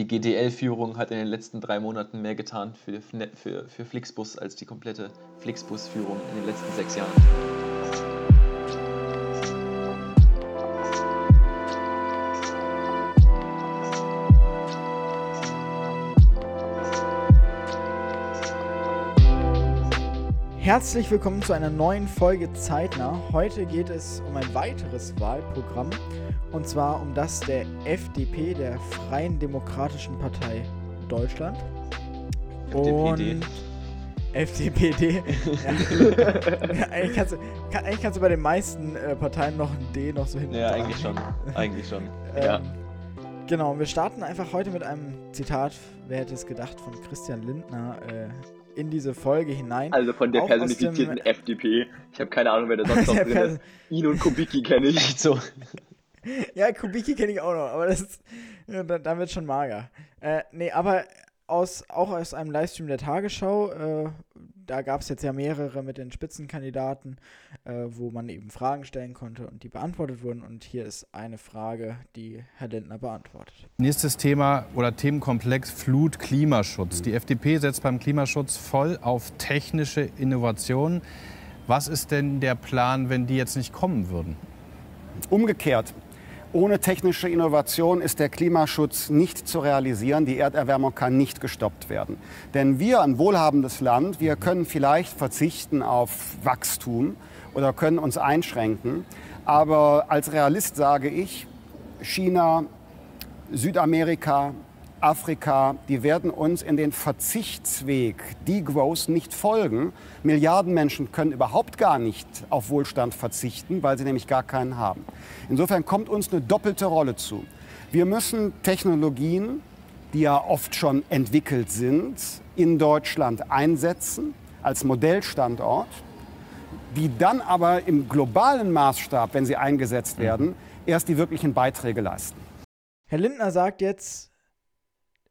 die GDL-Führung hat in den letzten drei Monaten mehr getan für, für, für Flixbus als die komplette Flixbus-Führung in den letzten sechs Jahren. Herzlich willkommen zu einer neuen Folge Zeitnah. Heute geht es um ein weiteres Wahlprogramm und zwar um das der FDP, der Freien Demokratischen Partei Deutschland. FDPD. Und FDPD. ja. eigentlich, kannst du, kann, eigentlich kannst du bei den meisten äh, Parteien noch ein D noch so hinten. Ja, eigentlich schon. Eigentlich schon. Ähm, ja. Genau, wir starten einfach heute mit einem Zitat, wer hätte es gedacht, von Christian Lindner äh, in diese Folge hinein. Also von der personifizierten aus FDP. Ich habe keine Ahnung, wer da sonst noch drin ist. Ihn und Kubicki kenne ich. Echt so. Ja, Kubicki kenne ich auch noch, aber das ist, ja, da, da wird schon mager. Äh, nee, aber aus, auch aus einem Livestream der Tagesschau, äh, da gab es jetzt ja mehrere mit den Spitzenkandidaten, äh, wo man eben Fragen stellen konnte und die beantwortet wurden. Und hier ist eine Frage, die Herr Lindner beantwortet. Nächstes Thema oder Themenkomplex Flut Klimaschutz. Die FDP setzt beim Klimaschutz voll auf technische Innovationen. Was ist denn der Plan, wenn die jetzt nicht kommen würden? Umgekehrt, ohne technische Innovation ist der Klimaschutz nicht zu realisieren. Die Erderwärmung kann nicht gestoppt werden. Denn wir, ein wohlhabendes Land, wir können vielleicht verzichten auf Wachstum oder können uns einschränken. Aber als Realist sage ich, China, Südamerika, Afrika, die werden uns in den Verzichtsweg, Degrowth, nicht folgen. Milliarden Menschen können überhaupt gar nicht auf Wohlstand verzichten, weil sie nämlich gar keinen haben. Insofern kommt uns eine doppelte Rolle zu. Wir müssen Technologien, die ja oft schon entwickelt sind, in Deutschland einsetzen als Modellstandort, die dann aber im globalen Maßstab, wenn sie eingesetzt werden, erst die wirklichen Beiträge leisten. Herr Lindner sagt jetzt,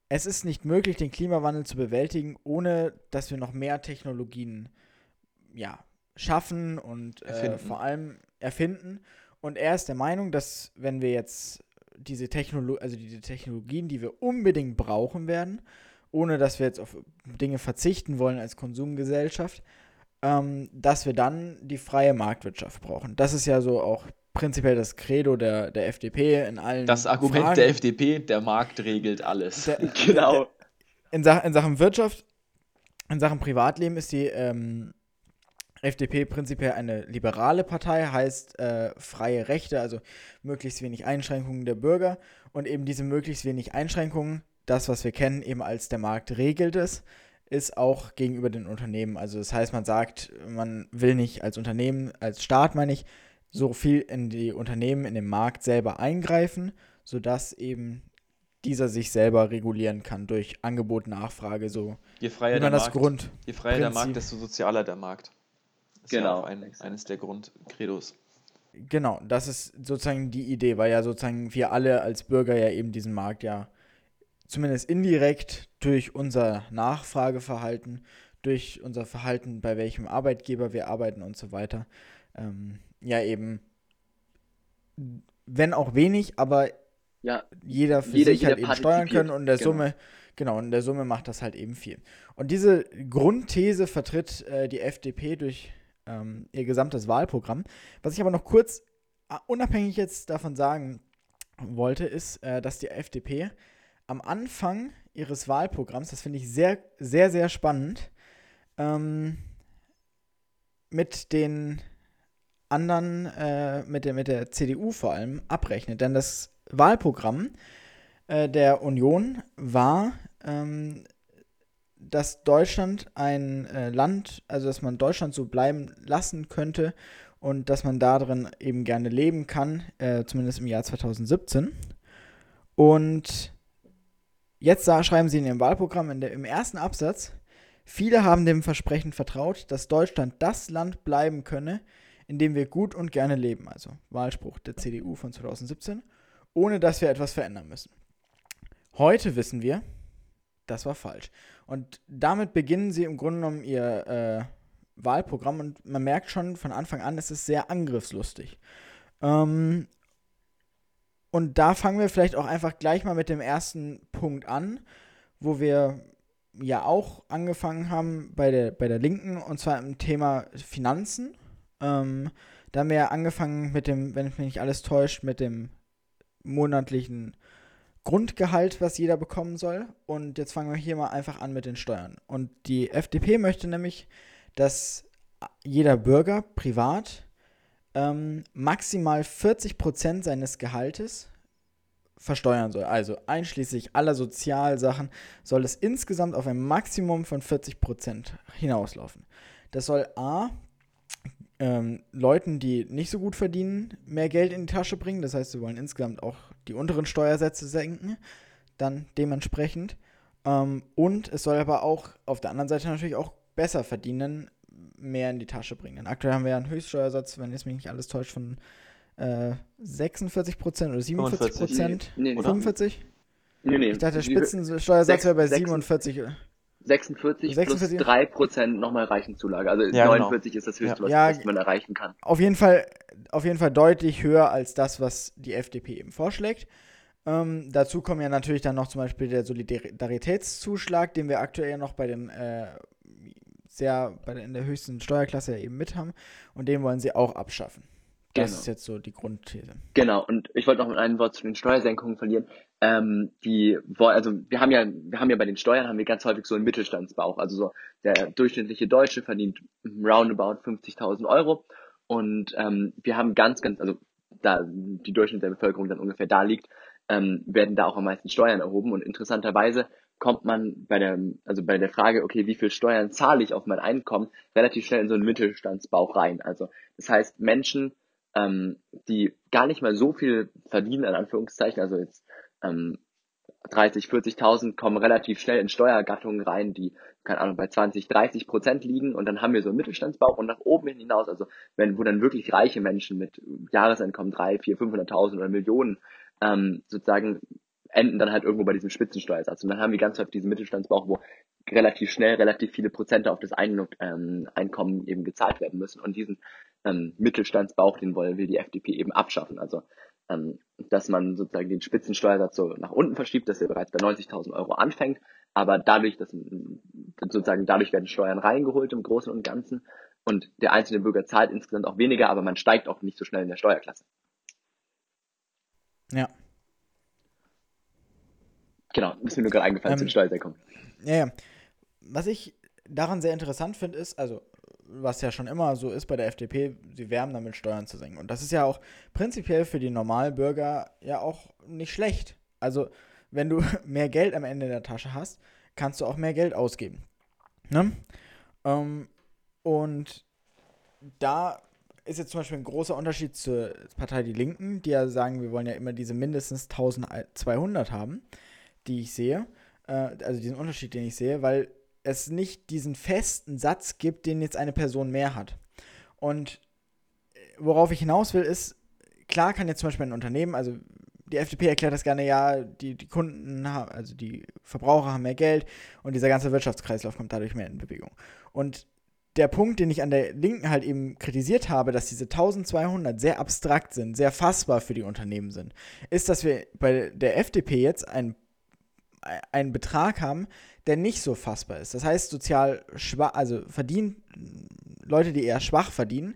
es ist nicht möglich, den Klimawandel zu bewältigen, ohne dass wir noch mehr Technologien ja, schaffen und äh, vor allem erfinden. Und er ist der Meinung, dass wenn wir jetzt diese, Technolo also diese Technologien, die wir unbedingt brauchen werden, ohne dass wir jetzt auf Dinge verzichten wollen als Konsumgesellschaft, ähm, dass wir dann die freie Marktwirtschaft brauchen. Das ist ja so auch prinzipiell das Credo der, der FDP in allen Das Argument Fragen. der FDP, der Markt regelt alles. Der- Genau. in, Sach in Sachen Wirtschaft, in Sachen Privatleben ist die ähm, FDP prinzipiell eine liberale Partei, heißt äh, freie Rechte, also möglichst wenig Einschränkungen der Bürger und eben diese möglichst wenig Einschränkungen, das, was wir kennen, eben als der Markt regelt es, ist auch gegenüber den Unternehmen. Also das heißt, man sagt, man will nicht als Unternehmen, als Staat meine ich, so viel in die Unternehmen, in den Markt selber eingreifen, sodass eben dieser sich selber regulieren kann durch Angebot, Nachfrage, so Je freier der Markt, Grund. je freier der. Markt, desto sozialer der Markt. Das ist ja Genau. auch ein, eines der Grundcredos. Genau, das ist sozusagen die Idee, weil ja sozusagen wir alle als Bürger ja eben diesen Markt ja zumindest indirekt durch unser Nachfrageverhalten, durch unser Verhalten, bei welchem Arbeitgeber wir arbeiten und so weiter, ähm, ja eben, wenn auch wenig, aber Ja, jeder für Jeder- sich halt jeder eben steuern können und in der genau. Summe, genau, in der Summe macht das halt eben viel. Und diese Grundthese vertritt äh, die FDP durch ähm, ihr gesamtes Wahlprogramm. Was ich aber noch kurz äh, unabhängig jetzt davon sagen wollte, ist, äh, dass die FDP am Anfang ihres Wahlprogramms, das finde ich sehr, sehr, sehr spannend, ähm, mit den anderen, äh, mit, der, mit der CDU vor allem, abrechnet. Denn das Wahlprogramm äh, der Union war, ähm, dass Deutschland ein äh, Land, also dass man Deutschland so bleiben lassen könnte und dass man darin eben gerne leben kann, äh, zumindest im Jahr 2017. Und jetzt sa- schreiben sie in ihrem Wahlprogramm in der, im ersten Absatz, viele haben dem Versprechen vertraut, dass Deutschland das Land bleiben könne, in dem wir gut und gerne leben. Also Wahlspruch der CDU von 2017, ohne dass wir etwas verändern müssen. Heute wissen wir, das war falsch. Und damit beginnen sie im Grunde genommen ihr äh, Wahlprogramm und man merkt schon von Anfang an, es ist sehr angriffslustig. Ähm, und da fangen wir vielleicht auch einfach gleich mal mit dem ersten Punkt an, wo wir ja auch angefangen haben bei der, bei der Linken, und zwar im Thema Finanzen. Ähm, da haben wir ja angefangen mit dem, wenn mich nicht alles täuscht, mit dem monatlichen Grundgehalt, was jeder bekommen soll. Und jetzt fangen wir hier mal einfach an mit den Steuern. Und die FDP möchte nämlich, dass jeder Bürger privat ähm, maximal 40% seines Gehaltes versteuern soll. Also einschließlich aller Sozialsachen soll es insgesamt auf ein Maximum von 40% hinauslaufen. Das soll A ähm, Leuten, die nicht so gut verdienen, mehr Geld in die Tasche bringen. Das heißt, sie wollen insgesamt auch die unteren Steuersätze senken, dann dementsprechend. Ähm, und es soll aber auch auf der anderen Seite natürlich auch besser verdienen, mehr in die Tasche bringen. Denn aktuell haben wir ja einen Höchststeuersatz, wenn es mich nicht alles täuscht, von äh, 46% oder 47 Prozent. Nee, nee, 45? Nee, nee. Ich dachte, der Spitzensteuersatz wäre bei 47. 46, 46? plus 3% nochmal Reichenzulage. Also Ja, genau. 49 ist das höchste, was, Ja, was man erreichen kann. Auf jeden Fall, auf jeden Fall deutlich höher als das, was die FDP eben vorschlägt. Ähm, dazu kommen ja natürlich dann noch zum Beispiel der Solidaritätszuschlag, den wir aktuell noch bei den äh, sehr bei der, in der höchsten Steuerklasse ja eben mit haben. Und den wollen sie auch abschaffen. Das Genau. ist jetzt so die Grundthese. Genau, und ich wollte noch ein Wort zu den Steuersenkungen verlieren. Ähm, die, also wir haben ja, wir haben ja bei den Steuern haben wir ganz häufig so einen Mittelstandsbauch. Also so der durchschnittliche Deutsche verdient roundabout 50.000 Euro und ähm, wir haben ganz, ganz, also da die Durchschnitt der Bevölkerung dann ungefähr da liegt, ähm, werden da auch am meisten Steuern erhoben und interessanterweise kommt man bei der, also bei der Frage, okay, wie viel Steuern zahle ich auf mein Einkommen, relativ schnell in so einen Mittelstandsbauch rein. Also das heißt, Menschen, ähm, die gar nicht mal so viel verdienen, in Anführungszeichen, also jetzt ähm, 30, 40.000 kommen relativ schnell in Steuergattungen rein, die, keine Ahnung, bei 20, 30 Prozent liegen und dann haben wir so einen Mittelstandsbauch und nach oben hin hinaus, also wenn, wo dann wirklich reiche Menschen mit Jahreseinkommen 3, 4, 500.000 oder Millionen ähm, sozusagen enden dann halt irgendwo bei diesem Spitzensteuersatz. Und dann haben wir ganz häufig diesen Mittelstandsbauch, wo relativ schnell relativ viele Prozente auf das Ein ähm, Einkommen eben gezahlt werden müssen. Und diesen ähm, Mittelstandsbauch, den will, will die FDP eben abschaffen. Also, ähm, dass man sozusagen den Spitzensteuersatz so nach unten verschiebt, dass er bereits bei 90.000 Euro anfängt. Aber dadurch, dass sozusagen dadurch werden Steuern reingeholt im Großen und Ganzen. Und der einzelne Bürger zahlt insgesamt auch weniger, aber man steigt auch nicht so schnell in der Steuerklasse. Ja. Genau, ist mir nur gerade eingefallen Ähm, zu den Steuersenkungen. Ja, ja. Was ich daran sehr interessant finde, ist, also, was ja schon immer so ist bei der FDP, sie werben damit Steuern zu senken. Und das ist ja auch prinzipiell für die Normalbürger ja auch nicht schlecht. Also, wenn du mehr Geld am Ende der Tasche hast, kannst du auch mehr Geld ausgeben. Ne? Ähm, und da ist jetzt zum Beispiel ein großer Unterschied zur Partei Die Linken, die ja sagen, wir wollen ja immer diese mindestens 1200 haben, die ich sehe. Äh, also diesen Unterschied, den ich sehe, weil es nicht diesen festen Satz gibt, den jetzt eine Person mehr hat. Und äh, worauf ich hinaus will, ist, klar kann jetzt zum Beispiel ein Unternehmen, also die FDP erklärt das gerne, ja, die, die Kunden haben, also die Verbraucher haben mehr Geld und dieser ganze Wirtschaftskreislauf kommt dadurch mehr in Bewegung. Und der Punkt, den ich an der Linken halt eben kritisiert habe, dass diese 1200 sehr abstrakt sind, sehr fassbar für die Unternehmen sind, ist, dass wir bei der FDP jetzt einen, einen Betrag haben, der nicht so fassbar ist. Das heißt, sozial schwach, also verdienen Leute, die eher schwach verdienen,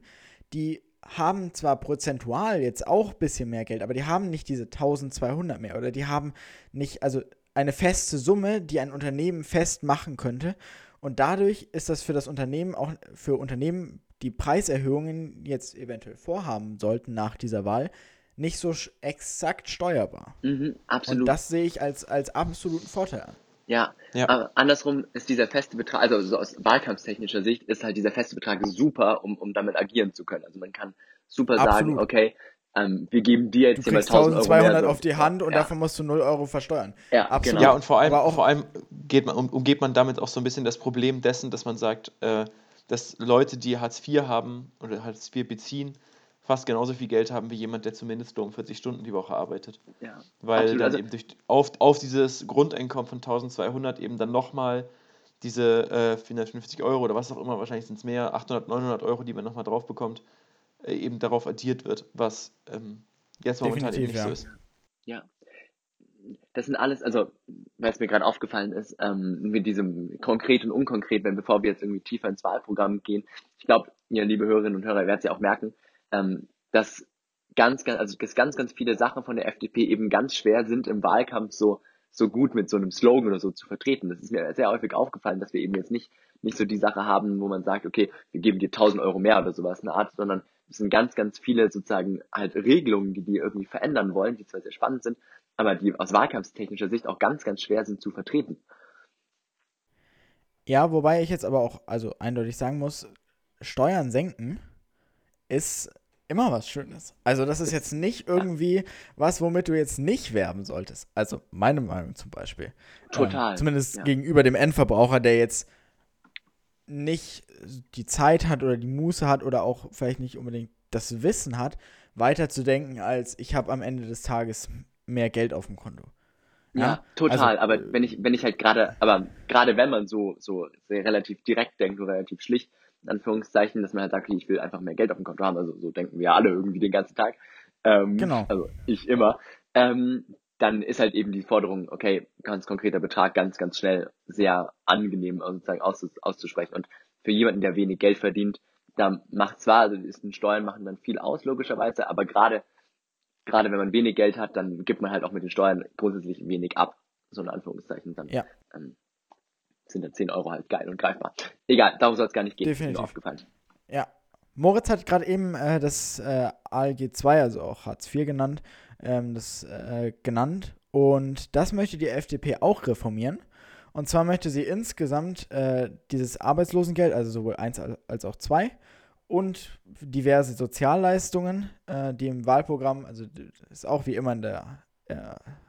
die haben zwar prozentual jetzt auch ein bisschen mehr Geld, aber die haben nicht diese 1200 mehr oder die haben nicht, also eine feste Summe, die ein Unternehmen fest machen könnte. Und dadurch ist das für das Unternehmen, auch für Unternehmen, die Preiserhöhungen jetzt eventuell vorhaben sollten nach dieser Wahl, nicht so exakt steuerbar. Mhm, Und absolut. das sehe ich als, als absoluten Vorteil an. Ja, Ja. aber andersrum ist dieser feste Betrag, also so aus wahlkampftechnischer Sicht, ist halt dieser feste Betrag super, um, um damit agieren zu können. Also man kann super sagen, Absolut. okay, ähm, wir geben dir jetzt Du hier mal kriegst 1000 Euro mehr. 1200 so. auf die Hand und ja. davon musst du 0 Euro versteuern. Ja, Absolut. genau. Ja, und vor allem, Aber auch- vor allem geht man, um, umgeht man damit auch so ein bisschen das Problem dessen, dass man sagt, äh, dass Leute, die Hartz IV haben oder Hartz IV beziehen, fast genauso viel Geld haben wie jemand, der zumindest um 40 Stunden die Woche arbeitet. Ja, Weil absolut. dann Also- eben durch, auf, auf dieses Grundeinkommen von 1200 eben dann nochmal diese äh, 450 Euro oder was auch immer, wahrscheinlich sind es mehr, 800, 900 Euro, die man nochmal drauf bekommt, äh, eben darauf addiert wird, was ähm, jetzt momentan eben Definitiv, nicht so ja. ist. Ja. Das sind alles, also, weil es mir gerade aufgefallen ist, ähm, mit diesem konkret und unkonkret, wenn bevor wir jetzt irgendwie tiefer ins Wahlprogramm gehen, ich glaube, ihr liebe Hörerinnen und Hörer, ihr werdet es ja auch merken, ähm, dass ganz, ganz, also dass ganz, ganz viele Sachen von der FDP eben ganz schwer sind im Wahlkampf so, so gut mit so einem Slogan oder so zu vertreten. Das ist mir sehr häufig aufgefallen, dass wir eben jetzt nicht, nicht so die Sache haben, wo man sagt, okay, wir geben dir 1000 Euro mehr oder sowas eine Art, sondern es sind ganz, ganz viele sozusagen halt Regelungen, die die irgendwie verändern wollen, die zwar sehr spannend sind, aber die aus wahlkampftechnischer Sicht auch ganz, ganz schwer sind zu vertreten. Ja, wobei ich jetzt aber auch also eindeutig sagen muss, Steuern senken ist immer was Schönes. Also das ist jetzt nicht irgendwie was, womit du jetzt nicht werben solltest. Also meine Meinung zum Beispiel. Total. Ähm, zumindest ja. gegenüber dem Endverbraucher, der jetzt nicht die Zeit hat oder die Muße hat oder auch vielleicht nicht unbedingt das Wissen hat, weiterzudenken, als ich habe am Ende des Tages mehr Geld auf dem Konto. Ja, total. Also, aber wenn ich, wenn ich halt gerade, aber gerade wenn man so, so relativ direkt denkt oder relativ schlicht, in Anführungszeichen, dass man halt sagt, okay, ich will einfach mehr Geld auf dem Konto haben, also so denken wir alle irgendwie den ganzen Tag. Ähm, Genau. Also ich immer. Ähm, dann ist halt eben die Forderung, okay, ganz konkreter Betrag ganz, ganz schnell sehr angenehm also sozusagen auszus auszusprechen. Und für jemanden, der wenig Geld verdient, da macht zwar, also ist Steuern machen dann viel aus, logischerweise, aber gerade, gerade wenn man wenig Geld hat, dann gibt man halt auch mit den Steuern grundsätzlich wenig ab. So in Anführungszeichen. Dann Ja. ähm, sind dann 10 Euro halt geil und greifbar. Egal, darum soll es gar nicht gehen. Ist Definitiv. Mir aufgefallen. Ja. Moritz hat gerade eben äh, das äh, ALG 2, also auch Hartz IV genannt, ähm, das äh, genannt. Und das möchte die FDP auch reformieren. Und zwar möchte sie insgesamt äh, dieses Arbeitslosengeld, also sowohl 1 als- auch 2, und diverse Sozialleistungen, äh, die im Wahlprogramm, also ist auch wie immer in der äh,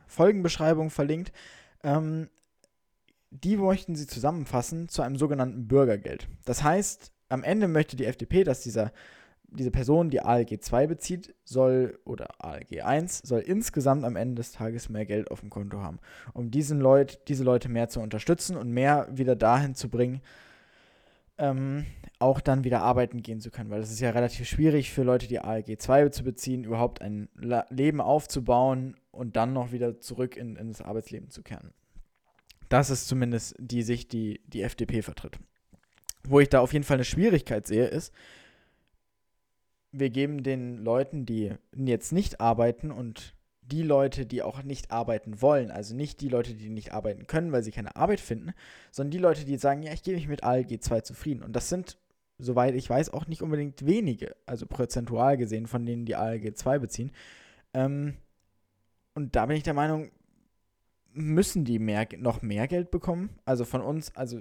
Folgenbeschreibung verlinkt, ähm, die möchten sie zusammenfassen zu einem sogenannten Bürgergeld. Das heißt, am Ende möchte die FDP, dass dieser, diese Person, die ALG 2 bezieht, soll, oder ALG 1, soll insgesamt am Ende des Tages mehr Geld auf dem Konto haben, um diesen Leut, diese Leute mehr zu unterstützen und mehr wieder dahin zu bringen, ähm, auch dann wieder arbeiten gehen zu können, weil es ist ja relativ schwierig für Leute, die ALG 2 zu beziehen, überhaupt ein Leben aufzubauen und dann noch wieder zurück in, in das Arbeitsleben zu kehren. Das ist zumindest die Sicht, die die FDP vertritt. Wo ich da auf jeden Fall eine Schwierigkeit sehe, ist, wir geben den Leuten, die jetzt nicht arbeiten und die Leute, die auch nicht arbeiten wollen, also nicht die Leute, die nicht arbeiten können, weil sie keine Arbeit finden, sondern die Leute, die sagen, ja, ich gebe mich mit ALG 2 zufrieden. Und das sind, soweit ich weiß, auch nicht unbedingt wenige, also prozentual gesehen, von denen die ALG 2 beziehen. Ähm, und da bin ich der Meinung, müssen die mehr, noch mehr Geld bekommen? Also von uns, also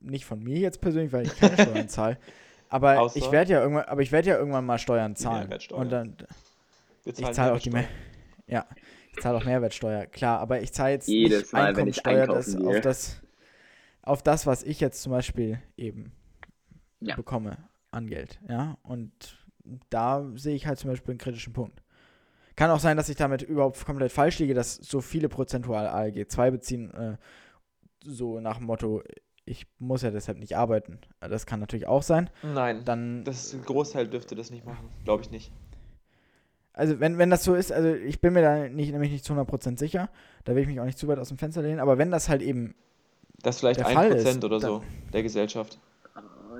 nicht von mir jetzt persönlich, weil ich keine Steuern zahle. Aber Außer- ich werde ja irgendwann, aber ich werde ja irgendwann mal Steuern zahlen. Und dann, ich zahle auch die mehr. Mehrwertsteuer. Ja, ich zahle auch Mehrwertsteuer, klar, aber ich zahle jetzt Jedes nicht Mal, wenn ich Einkommensteuer das, auf das auf das, was ich jetzt zum Beispiel eben Ja. bekomme an Geld, ja. Und da sehe ich halt zum Beispiel einen kritischen Punkt. Kann auch sein, dass ich damit überhaupt komplett falsch liege, dass so viele prozentual ALG 2 beziehen, äh, so nach dem Motto, ich muss ja deshalb nicht arbeiten. Das kann natürlich auch sein. Nein, Dann das ein Großteil dürfte das nicht machen. Glaube ich nicht. Also, wenn, wenn das so ist, also ich bin mir da nicht, nämlich nicht zu 100% sicher, da will ich mich auch nicht zu weit aus dem Fenster lehnen, aber wenn das halt eben, Das vielleicht Der ein Fall Prozent ist, oder so der Gesellschaft.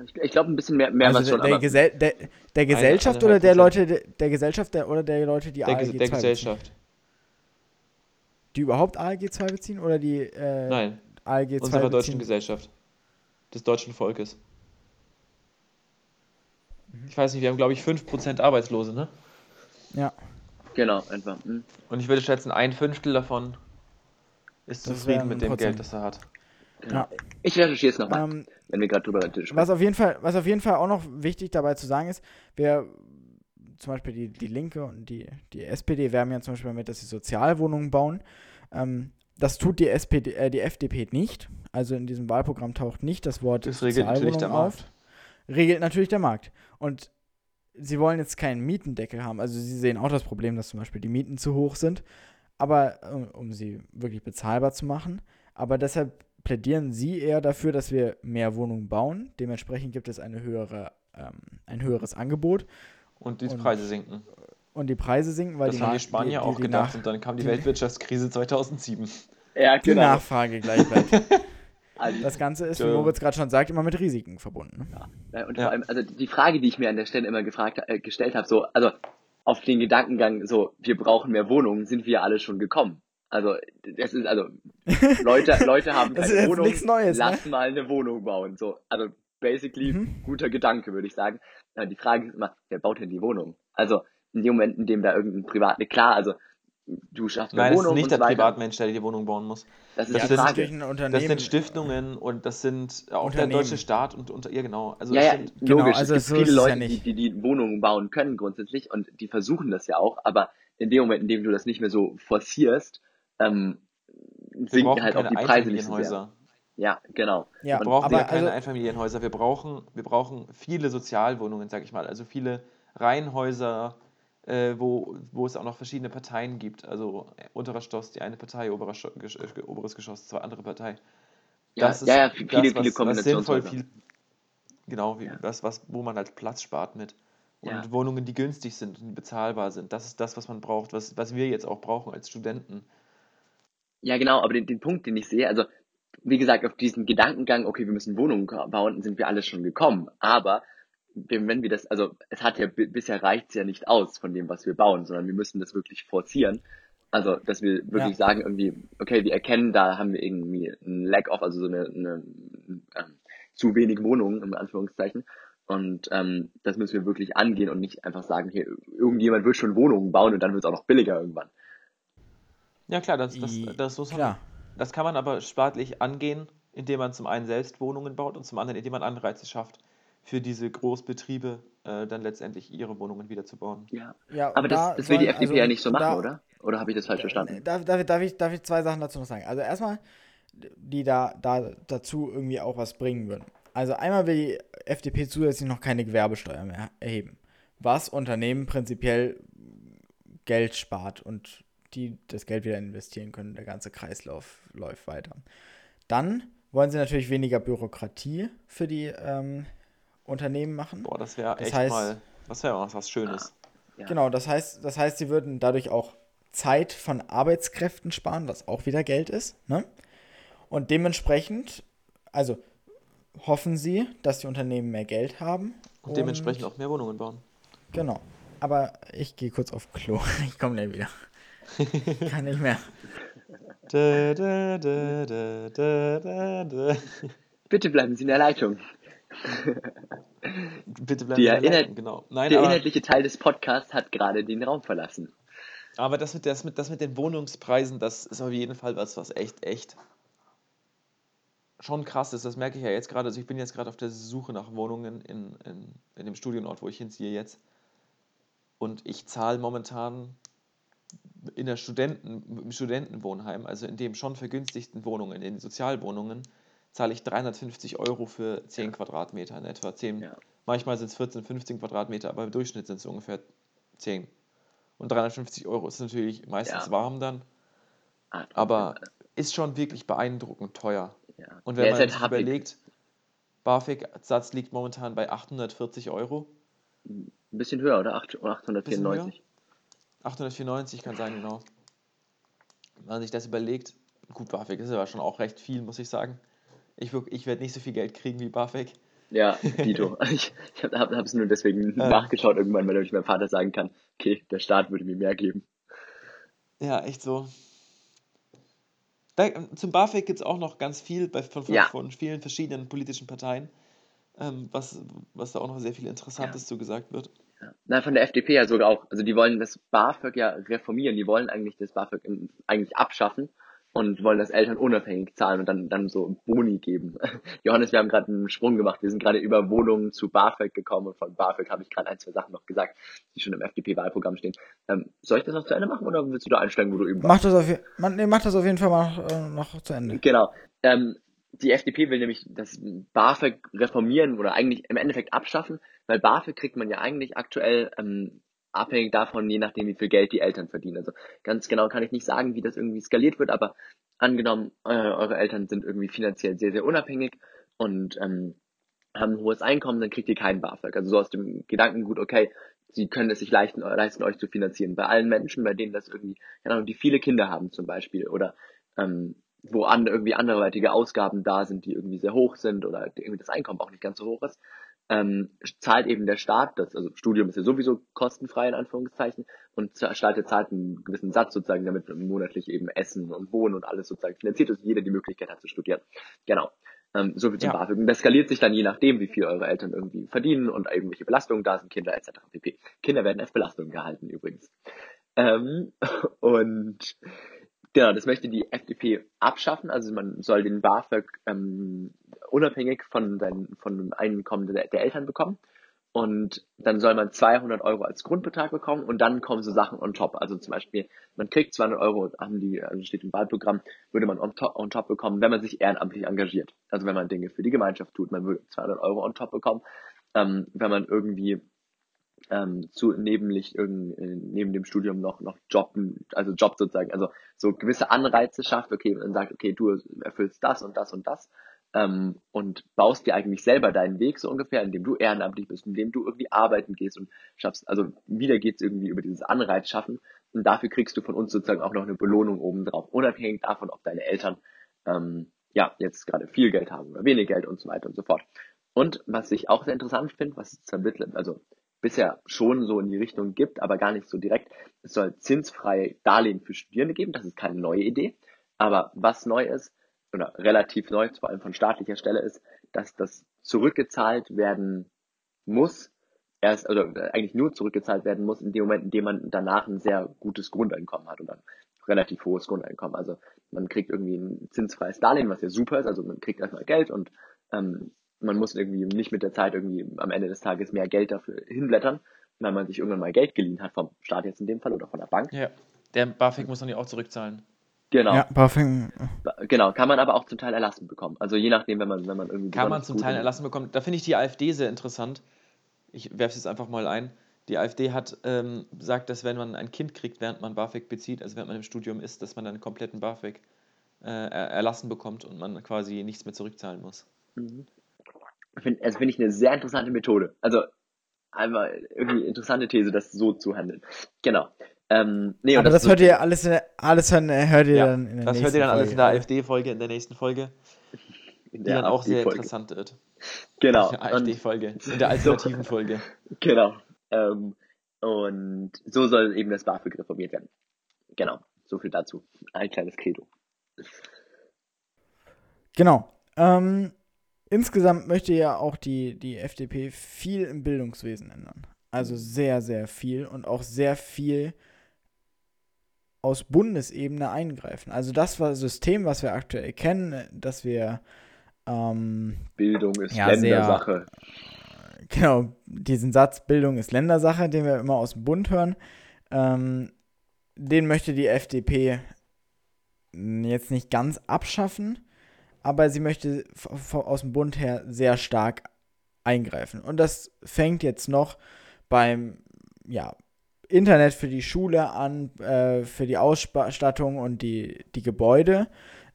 Ich, ich glaube, ein bisschen mehr, mehr was also schon, der, der, Gesell, der, der Gesellschaft eine oder der. Leute, der, der Gesellschaft der, oder der Leute, die Der, ALG Ges 2 der beziehen? Gesellschaft. Die überhaupt ALG 2 beziehen oder die äh, Nein, ALG 2 unserer deutschen beziehen? Gesellschaft. Des deutschen Volkes. Mhm. Ich weiß nicht, wir haben glaube ich 5% Arbeitslose, ne? Ja, genau, einfach. hm. Und ich würde schätzen, ein Fünftel davon ist Das zufrieden mit dem Prozent. Geld, das er hat. ja. Ich recherchiere es nochmal, Ähm, wenn wir gerade drüber sprechen. Was auf jeden Fall, was auf jeden Fall auch noch wichtig dabei zu sagen ist, wir zum Beispiel die, die Linke und die, die SPD werben ja zum Beispiel damit, dass sie Sozialwohnungen bauen. Ähm, das tut die SPD, äh, die FDP nicht. Also in diesem Wahlprogramm taucht nicht das Wort Das regelt natürlich der Markt. Regelt natürlich der Markt. Und sie wollen jetzt keinen Mietendeckel haben. Also sie sehen auch das Problem, dass zum Beispiel die Mieten zu hoch sind. Aber um, um sie wirklich bezahlbar zu machen. Aber deshalb plädieren sie eher dafür, dass wir mehr Wohnungen bauen. Dementsprechend gibt es eine höhere, ähm, ein höheres Angebot. Und die Und- Preise sinken. und die Preise sinken, weil Das die haben die Spanier die, auch die, gedacht Nach und dann kam die die- Weltwirtschaftskrise 2007. Ja, die genau. Nachfrage gleich bleibt. Also, Das Ganze ist, wie. Moritz gerade schon sagt, immer mit Risiken verbunden. Ne? Ja, und Ja. vor allem, also die Frage, die ich mir an der Stelle immer gefragt, äh, gestellt habe, so, also auf den Gedankengang, so, wir brauchen mehr Wohnungen, sind wir alle schon gekommen. Also, das ist, also, Leute, Leute haben Das keine ist jetzt Wohnung, nichts Neues, ne? lass mal eine Wohnung bauen, so. Also, basically, Mhm. guter Gedanke, würde ich sagen. Ja, die Frage ist immer, wer baut denn die Wohnung? Also, in dem Moment, in dem da irgendein Privat, klar, also, du schaffst eine Nein, es ist Wohnung nicht und der so weiter. Privatmensch, der die Wohnung bauen muss. Das ist Das sind- das ist natürlich ein Das sind Stiftungen und das sind auch der deutsche Staat und, und ja genau. Also Ja, ja, sind, Genau, logisch. also es so gibt ist viele ja Leute, die, nicht. die die Wohnungen bauen können grundsätzlich und die versuchen das ja auch, aber in dem Moment, in dem du das nicht mehr so forcierst, ähm, wir sinken brauchen halt auch keine die Preise nicht so sehr. Einfamilienhäuser. Ja, genau. Ja, Wir brauchen aber ja keine also- Einfamilienhäuser. Wir brauchen, wir brauchen viele Sozialwohnungen, sag ich mal. Also viele Reihenhäuser, äh, wo, wo es auch noch verschiedene Parteien gibt. Also unterer Stoss die eine Partei, oberer Gesch äh, oberes Geschoss zwei andere Partei. Ja, Das ist ja, ja, viele, das, viele was, was sinnvoll Kombinationshäuser. viel, genau, wie, Ja. was, was, wo man halt Platz spart mit. Und Ja. Wohnungen, die günstig sind und bezahlbar sind. Das ist das, was man braucht, was, was wir jetzt auch brauchen als Studenten. Ja, genau, aber den, den Punkt, den ich sehe, also wie gesagt, auf diesen Gedankengang, okay, wir müssen Wohnungen bauen, sind wir alle schon gekommen. Aber wenn wir das, also es hat ja bi- bisher reicht's ja nicht aus von dem, was wir bauen, sondern wir müssen das wirklich forcieren. Also, dass wir wirklich Ja. sagen, irgendwie, okay, wir erkennen, da haben wir irgendwie ein Lack of, also so eine, eine ähm, zu wenig Wohnungen, in Anführungszeichen. Und ähm, das müssen wir wirklich angehen und nicht einfach sagen, hier, irgendjemand wird schon Wohnungen bauen und dann wird es auch noch billiger irgendwann. Ja klar, das, das, das, man, Klar. das kann man aber staatlich angehen, indem man zum einen selbst Wohnungen baut und zum anderen, indem man Anreize schafft, für diese Großbetriebe äh, dann letztendlich ihre Wohnungen wieder zu bauen. Ja. Ja, Aber und das, da das will die FDP also, ja nicht so machen, da- oder? Oder habe ich das falsch verstanden? Darf, darf, darf, ich, darf ich zwei Sachen dazu noch sagen? Also erstmal, die da, da dazu irgendwie auch was bringen würden. Also einmal will die FDP zusätzlich noch keine Gewerbesteuer mehr erheben, was Unternehmen prinzipiell Geld spart und die das Geld wieder investieren können. Der ganze Kreislauf läuft weiter. Dann wollen sie natürlich weniger Bürokratie für die ähm, Unternehmen machen. Boah, das wäre echt heißt- mal, das wäre auch was Schönes. Ja. Genau, das heißt, das heißt, sie würden dadurch auch Zeit von Arbeitskräften sparen, was auch wieder Geld ist. Ne? Und dementsprechend, also hoffen sie, dass die Unternehmen mehr Geld haben. Und dementsprechend auch mehr Wohnungen bauen. Genau. Aber ich gehe kurz auf Klo. Ich komme gleich wieder. Kann nicht mehr. Da, da, da, da, da, da, da. Bitte bleiben Sie in der Leitung. Bitte bleiben Sie in der Leitung, genau. Nein, Der aber, inhaltliche Teil des Podcasts hat gerade den Raum verlassen. aber das, mit, das, mit, das mit den Wohnungspreisen, das ist auf jeden Fall was, was echt, echt schon krass ist. Das merke ich ja jetzt gerade. Also ich bin jetzt gerade auf der Suche nach Wohnungen in, in, in dem Studienort, wo ich hinziehe jetzt. Und ich zahle momentan in der Studenten, im Studentenwohnheim, also in dem schon vergünstigten Wohnungen, in den Sozialwohnungen, zahle ich 350 Euro für 10 Quadratmeter in etwa. 10, Ja. Manchmal sind es 14, 15 Quadratmeter, aber im Durchschnitt sind es ungefähr 10. Und 350 Euro ist natürlich meistens Ja. warm dann, Ah, aber ist schon wirklich beeindruckend teuer. ja. Und wenn man halt sich happig. überlegt, BAföG-Satz liegt momentan bei 840 Euro. Ein bisschen höher, oder 894. 894 kann sein, genau. Wenn man sich das überlegt, gut, BAföG ist aber schon auch recht viel, muss ich sagen. Ich, ich werde nicht so viel Geld kriegen wie BAföG. Ja, Dito. ich ich habe hab, hab's nur deswegen Ähm. nachgeschaut irgendwann, weil ich meinem Vater sagen kann, okay, der Staat würde mir mehr geben. Ja, echt so. Da, zum BAföG gibt es auch noch ganz viel bei, von, von, Ja. von vielen verschiedenen politischen Parteien, ähm, was, was da auch noch sehr viel Interessantes zu gesagt wird. Na, von der FDP ja sogar auch. Also die wollen das BAföG ja reformieren. Die wollen eigentlich das BAföG eigentlich abschaffen und wollen das Eltern unabhängig zahlen und dann, dann so Boni geben. Johannes, wir haben gerade einen Sprung gemacht. Wir sind gerade über Wohnungen zu BAföG gekommen und von BAföG habe ich gerade ein, zwei Sachen noch gesagt, die schon im FDP-Wahlprogramm stehen. Ähm, soll ich das noch zu Ende machen oder willst du da einsteigen, wo du eben warst? Mach das auf, je- man, nee, mach das auf jeden Fall mal noch, äh, noch zu Ende. Genau. Ähm, die FDP will nämlich das BAföG reformieren oder eigentlich im Endeffekt abschaffen, weil BAföG kriegt man ja eigentlich aktuell ähm, abhängig davon, je nachdem, wie viel Geld die Eltern verdienen. Also ganz genau kann ich nicht sagen, wie das irgendwie skaliert wird, aber angenommen, äh, eure Eltern sind irgendwie finanziell sehr, sehr unabhängig und ähm, haben ein hohes Einkommen, dann kriegt ihr keinen BAföG. Also so aus dem Gedankengut, okay, sie können es sich leisten, leisten, euch zu finanzieren. Bei allen Menschen, bei denen das irgendwie, keine Ahnung, die viele Kinder haben zum Beispiel oder ähm, wo an, irgendwie anderweitige Ausgaben da sind, die irgendwie sehr hoch sind oder irgendwie das Einkommen auch nicht ganz so hoch ist, ähm, zahlt eben der Staat, das also Studium ist ja sowieso kostenfrei in Anführungszeichen und der Staat zahlt einen gewissen Satz sozusagen, damit monatlich eben Essen und Wohnen und alles sozusagen finanziert ist, jeder die Möglichkeit hat zu studieren. Genau. Ähm, so viel zum ja. BAföG. Und das skaliert sich dann je nachdem, wie viel eure Eltern irgendwie verdienen und irgendwelche Belastungen da sind, Kinder etc. pp. Kinder werden als Belastungen gehalten übrigens. Ähm, und Genau, das möchte die FDP abschaffen. Also man soll den BAföG ähm, unabhängig von, seinen, von dem Einkommen der, der, Eltern bekommen. Und dann soll man 200 Euro als Grundbetrag bekommen und dann kommen so Sachen on top. Also zum Beispiel, man kriegt 200 Euro, haben die, also steht im Wahlprogramm, würde man on top, on top bekommen, wenn man sich ehrenamtlich engagiert. Also wenn man Dinge für die Gemeinschaft tut, man würde 200 Euro on top bekommen. Ähm, wenn man irgendwie ähm, zu irgend, äh, neben dem Studium noch noch Jobben, also Job sozusagen, also so gewisse Anreize schafft, okay, und sagt, okay, du erfüllst das und das und das ähm, und baust dir eigentlich selber deinen Weg so ungefähr, indem du ehrenamtlich bist, indem du irgendwie arbeiten gehst und schaffst, also wieder geht's irgendwie über dieses Anreiz schaffen und dafür kriegst du von uns sozusagen auch noch eine Belohnung obendrauf, unabhängig davon, ob deine Eltern ähm, ja jetzt gerade viel Geld haben oder wenig Geld und so weiter und so fort. Und was ich auch sehr interessant finde, was es vermittelt, also bisher schon so in die Richtung gibt, aber gar nicht so direkt. Es soll zinsfreie Darlehen für Studierende geben. Das ist keine neue Idee. Aber was neu ist, oder relativ neu, vor allem von staatlicher Stelle ist, dass das zurückgezahlt werden muss, erst, oder eigentlich nur zurückgezahlt werden muss in dem Moment, in dem man danach ein sehr gutes Grundeinkommen hat oder ein relativ hohes Grundeinkommen. Also man kriegt irgendwie ein zinsfreies Darlehen, was ja super ist, also man kriegt erstmal Geld und ähm, man muss irgendwie nicht mit der Zeit irgendwie am Ende des Tages mehr Geld dafür hinblättern, weil man sich irgendwann mal Geld geliehen hat, vom Staat jetzt in dem Fall oder von der Bank. Ja, der BAföG muss man ja auch zurückzahlen. Genau. Ja, BAföG. Genau, kann man aber auch zum Teil erlassen bekommen. Also je nachdem, wenn man, wenn man irgendwie. Kann man zum Teil erlassen bekommen. Da finde ich die AfD sehr interessant. Ich werfe es jetzt einfach mal ein. Die AfD hat ähm, sagt, dass wenn man ein Kind kriegt, während man BAföG bezieht, also während man im Studium ist, dass man dann einen kompletten BAföG äh, erlassen bekommt und man quasi nichts mehr zurückzahlen muss. Mhm find, also finde ich eine sehr interessante Methode. Also einmal irgendwie interessante These, das so zu handeln. Genau. Ähm, nee, Aber das, das hört ihr alles, in, alles hört ihr ja, dann in der Das hört ihr dann alles in der AfD-Folge, in der nächsten Folge. Die dann auch sehr interessant wird. Genau. In der AfD-Folge, in der alternativen Folge. Genau. Ähm, und so soll eben das BAföG reformiert werden. Genau. So viel dazu. Ein kleines Credo. Genau. Ähm, insgesamt möchte ja auch die, die FDP viel im Bildungswesen ändern. Also sehr, sehr viel und auch sehr viel aus Bundesebene eingreifen. Also das war System, was wir aktuell kennen, dass wir ähm, Bildung ist ja, Ländersache. Sehr, genau, diesen Satz Bildung ist Ländersache, den wir immer aus dem Bund hören, ähm, den möchte die FDP jetzt nicht ganz abschaffen, aber sie möchte aus dem Bund her sehr stark eingreifen. Und das fängt jetzt noch beim ja, Internet für die Schule an, äh, für die Ausstattung und die, die Gebäude.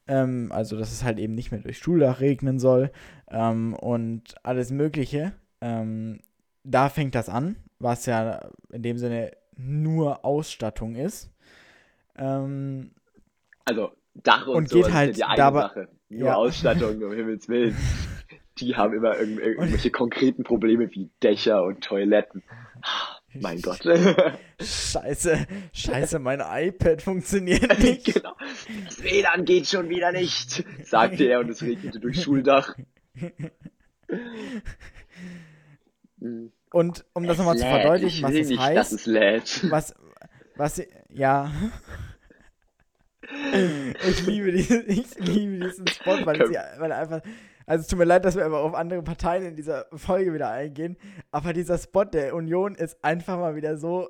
Ähm, also, dass es halt eben nicht mehr durch Schuldach regnen soll ähm, und alles Mögliche. Ähm, da fängt das an, was ja in dem Sinne nur Ausstattung ist. Ähm, also, Dach und, und so, geht halt die dabei, Sache. Ja. Ausstattung, um Himmels Willen. Die haben immer irg irgendwelche konkreten Probleme wie Dächer und Toiletten. Mein Gott. Scheiße, scheiße, mein iPad funktioniert nicht. genau. Das WLAN geht schon wieder nicht, sagte er und es regnete durchs Schuldach. Und um das nochmal zu verdeutlichen, was es heißt. Was, was, ja ich liebe diesen, ich liebe diesen Spot, weil, sie, weil einfach. Also es tut mir leid, dass wir aber auf andere Parteien in dieser Folge wieder eingehen, aber dieser Spot der Union ist einfach mal wieder so.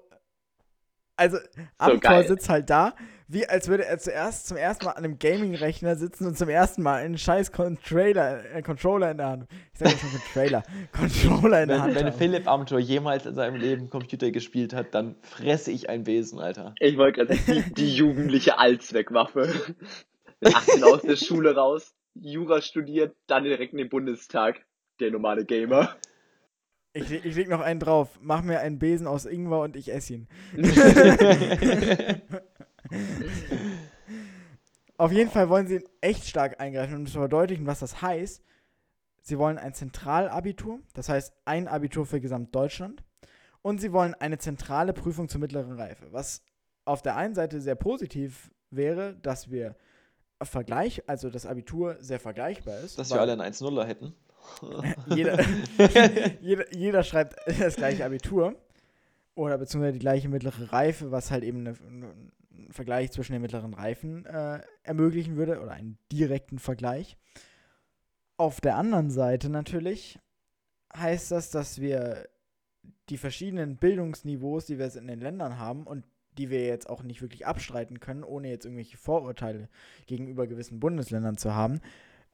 Also, Amtor sitzt halt da, wie als würde er zuerst zum ersten Mal an einem Gaming-Rechner sitzen und zum ersten Mal einen scheiß Controller, äh, Controller in der Hand. Ich sag schon Controller. Controller in der Hand. Wenn, wenn Philipp Amthor jemals in seinem Leben Computer gespielt hat, dann fresse ich ein Wesen, Alter. Ich wollte gerade die, die jugendliche Allzweckwaffe. 18 aus der Schule raus, Jura studiert, dann direkt in den Bundestag. Der normale Gamer. Ich, ich leg noch einen drauf. Mach mir einen Besen aus Ingwer und ich esse ihn. Auf jeden Fall wollen sie echt stark eingreifen und zu verdeutlichen, was das heißt. Sie wollen ein Zentralabitur, das heißt ein Abitur für Gesamtdeutschland. Und sie wollen eine zentrale Prüfung zur mittleren Reife, was auf der einen Seite sehr positiv wäre, dass wir Vergleich, also das Abitur sehr vergleichbar ist. Dass wir alle einen 1-0er hätten. jeder, jeder, jeder schreibt das gleiche Abitur oder beziehungsweise die gleiche mittlere Reife, was halt eben eine, einen Vergleich zwischen den mittleren Reifen äh, ermöglichen würde oder einen direkten Vergleich. Auf der anderen Seite natürlich heißt das, dass wir die verschiedenen Bildungsniveaus, die wir jetzt in den Ländern haben und die wir jetzt auch nicht wirklich abstreiten können, ohne jetzt irgendwelche Vorurteile gegenüber gewissen Bundesländern zu haben,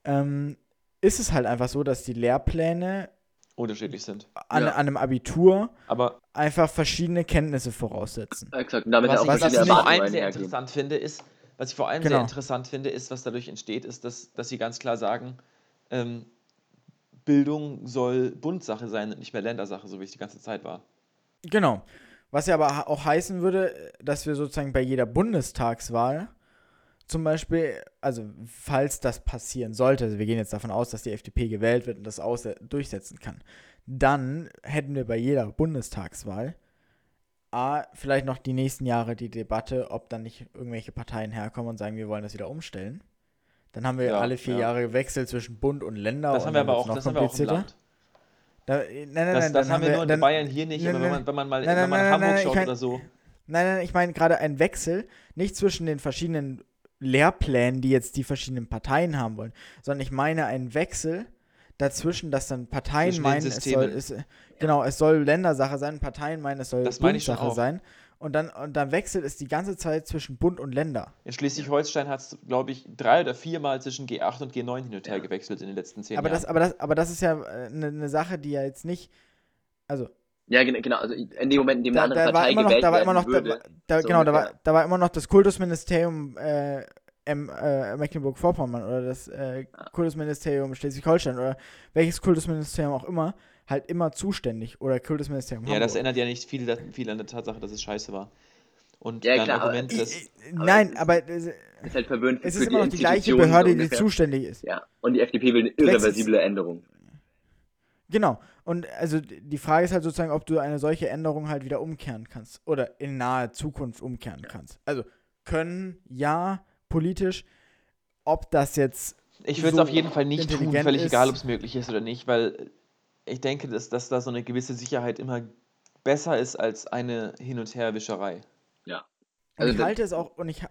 ähm, ist es halt einfach so, dass die Lehrpläne Unterschiedlich sind. an, Ja. an einem Abitur Aber einfach verschiedene Kenntnisse voraussetzen. Exakt. Und damit was was verschiedene ich vor allem sehr interessant finde, ist, was ich vor allem Genau. sehr interessant finde, ist, was dadurch entsteht, ist, dass, dass sie ganz klar sagen, ähm, Bildung soll Bundsache sein und nicht mehr Ländersache, so wie es die ganze Zeit war. Genau. Was ja aber auch heißen würde, dass wir sozusagen bei jeder Bundestagswahl zum Beispiel, also falls das passieren sollte, also wir gehen jetzt davon aus, dass die FDP gewählt wird und das aus durchsetzen kann, dann hätten wir bei jeder Bundestagswahl A, vielleicht noch die nächsten Jahre die Debatte, ob dann nicht irgendwelche Parteien herkommen und sagen, wir wollen das wieder umstellen. Dann haben wir Ja, alle vier ja. Jahre gewechselt zwischen Bund und Länder. Das und haben wir aber auch, das haben wir auch im Land. Da, nein, nein, Das, nein, das haben wir nur in dann, Bayern hier nicht, Nein, aber wenn man, wenn man mal Nein, wenn man Hamburg schaut mein- oder so. Nein, nein, ich meine gerade ein Wechsel, nicht zwischen den verschiedenen Lehrplänen, die jetzt die verschiedenen Parteien haben wollen, sondern ich meine einen Wechsel dazwischen, dass dann Parteien Zwischen meinen, es soll, es, genau, es soll Ländersache sein, Parteien meinen, es soll Das Bundsache sein. Und dann, und dann wechselt es die ganze Zeit zwischen Bund und Länder. In Schleswig-Holstein hat es, glaube ich, drei oder viermal zwischen G8 und G9 hin und her gewechselt in den letzten zehn Aber Jahren. das, aber, das, aber das ist ja eine ne Sache, die ja jetzt nicht. Also, Ja, gen- genau. Also in dem Moment, in dem da, eine andere da war Partei immer noch, gewählt da war immer noch, da, würde, war- da, so genau, da war, da war immer noch das Kultusministerium äh, äh, Mecklenburg-Vorpommern oder das äh, Kultusministerium Schleswig-Holstein oder welches Kultusministerium auch immer halt immer zuständig oder Kultusministerium ja, das Hamburg. ändert ja nicht viel, viel an der Tatsache, dass es scheiße war. Und Ja, klar, aber Argument, I- dass. Nein, aber es, ist halt verwöhnt es ist immer noch die gleiche Behörde, so die zuständig ist. Ja, und die FDP will eine irreversible Änderung. Genau. Und also die Frage ist halt sozusagen, ob du eine solche Änderung halt wieder umkehren kannst oder in naher Zukunft umkehren kannst. Also können, ja, politisch, ob das jetzt Ich würde es so auf jeden Fall nicht tun, intelligent völlig ist. egal, ob es möglich ist oder nicht, weil ich denke, dass, dass da so eine gewisse Sicherheit immer besser ist als eine Hin- und Herwischerei. Ja. Und Also ich da- halte es auch und ich ha-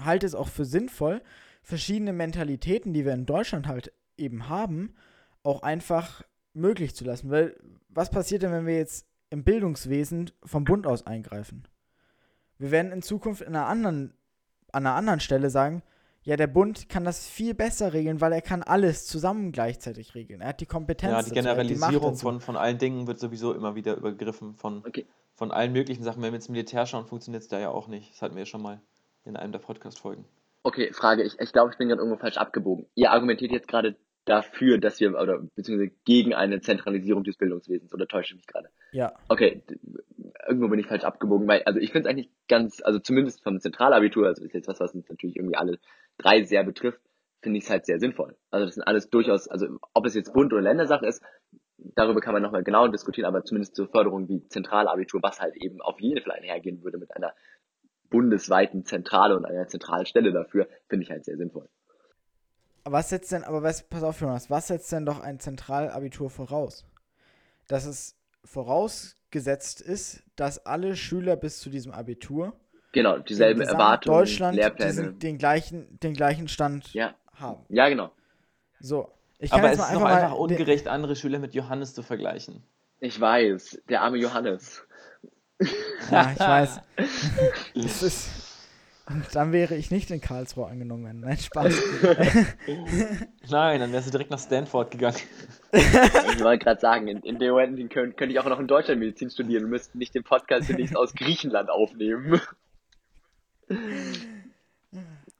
halte es auch für sinnvoll, verschiedene Mentalitäten, die wir in Deutschland halt eben haben, auch einfach möglich zu lassen. Weil was passiert denn, wenn wir jetzt im Bildungswesen vom Bund aus eingreifen? Wir werden in Zukunft in einer anderen, an einer anderen Stelle sagen, ja, der Bund kann das viel besser regeln, weil er kann alles zusammen gleichzeitig regeln. Er hat die Kompetenz. Ja, die dazu, er hat die Macht Generalisierung dazu. von, von allen Dingen wird sowieso immer wieder übergriffen. Von, Okay. von allen möglichen Sachen. Wenn wir ins Militär schauen, funktioniert es da ja auch nicht. Das hatten wir ja schon mal in einem der Podcast-Folgen. Okay, Frage. Ich, ich glaube, ich bin gerade irgendwo falsch abgebogen. Ihr argumentiert jetzt gerade dafür, dass wir, oder beziehungsweise gegen eine Zentralisierung des Bildungswesens, oder täusche ich mich gerade? Ja. Okay, irgendwo bin ich falsch abgebogen, weil, also ich finde es eigentlich ganz, also zumindest vom Zentralabitur, also ist jetzt was, was uns natürlich irgendwie alle drei sehr betrifft, finde ich es halt sehr sinnvoll. Also das sind alles durchaus, also ob es jetzt Bund- oder Ländersache ist, darüber kann man nochmal genau diskutieren, aber zumindest zur Förderung wie Zentralabitur, was halt eben auf jeden Fall einhergehen würde mit einer bundesweiten Zentrale und einer zentralen Stelle dafür, finde ich halt sehr sinnvoll. Was setzt denn, aber was, pass auf, Jonas, was setzt denn doch ein Zentralabitur voraus? Dass es vorausgesetzt ist, dass alle Schüler bis zu diesem Abitur Genau, dieselben in Erwartungen, Deutschland Lehrpläne. diesen, den, gleichen, den gleichen Stand Ja, haben. ja, genau. So. Ich kann Aber jetzt es mal ist einfach einfach mal den- ungerecht, andere Schüler mit Johannes zu vergleichen. Ich weiß, der arme Johannes. Ja, ich weiß. das ist, und dann wäre ich nicht in Karlsruhe angenommen werden. Nein, Spaß. Nein, dann wärst du direkt nach Stanford gegangen. Ich wollte gerade sagen, in, in dem Moment könnte, könnte ich auch noch in Deutschland Medizin studieren und müsste nicht den Podcast demnächst aus Griechenland aufnehmen.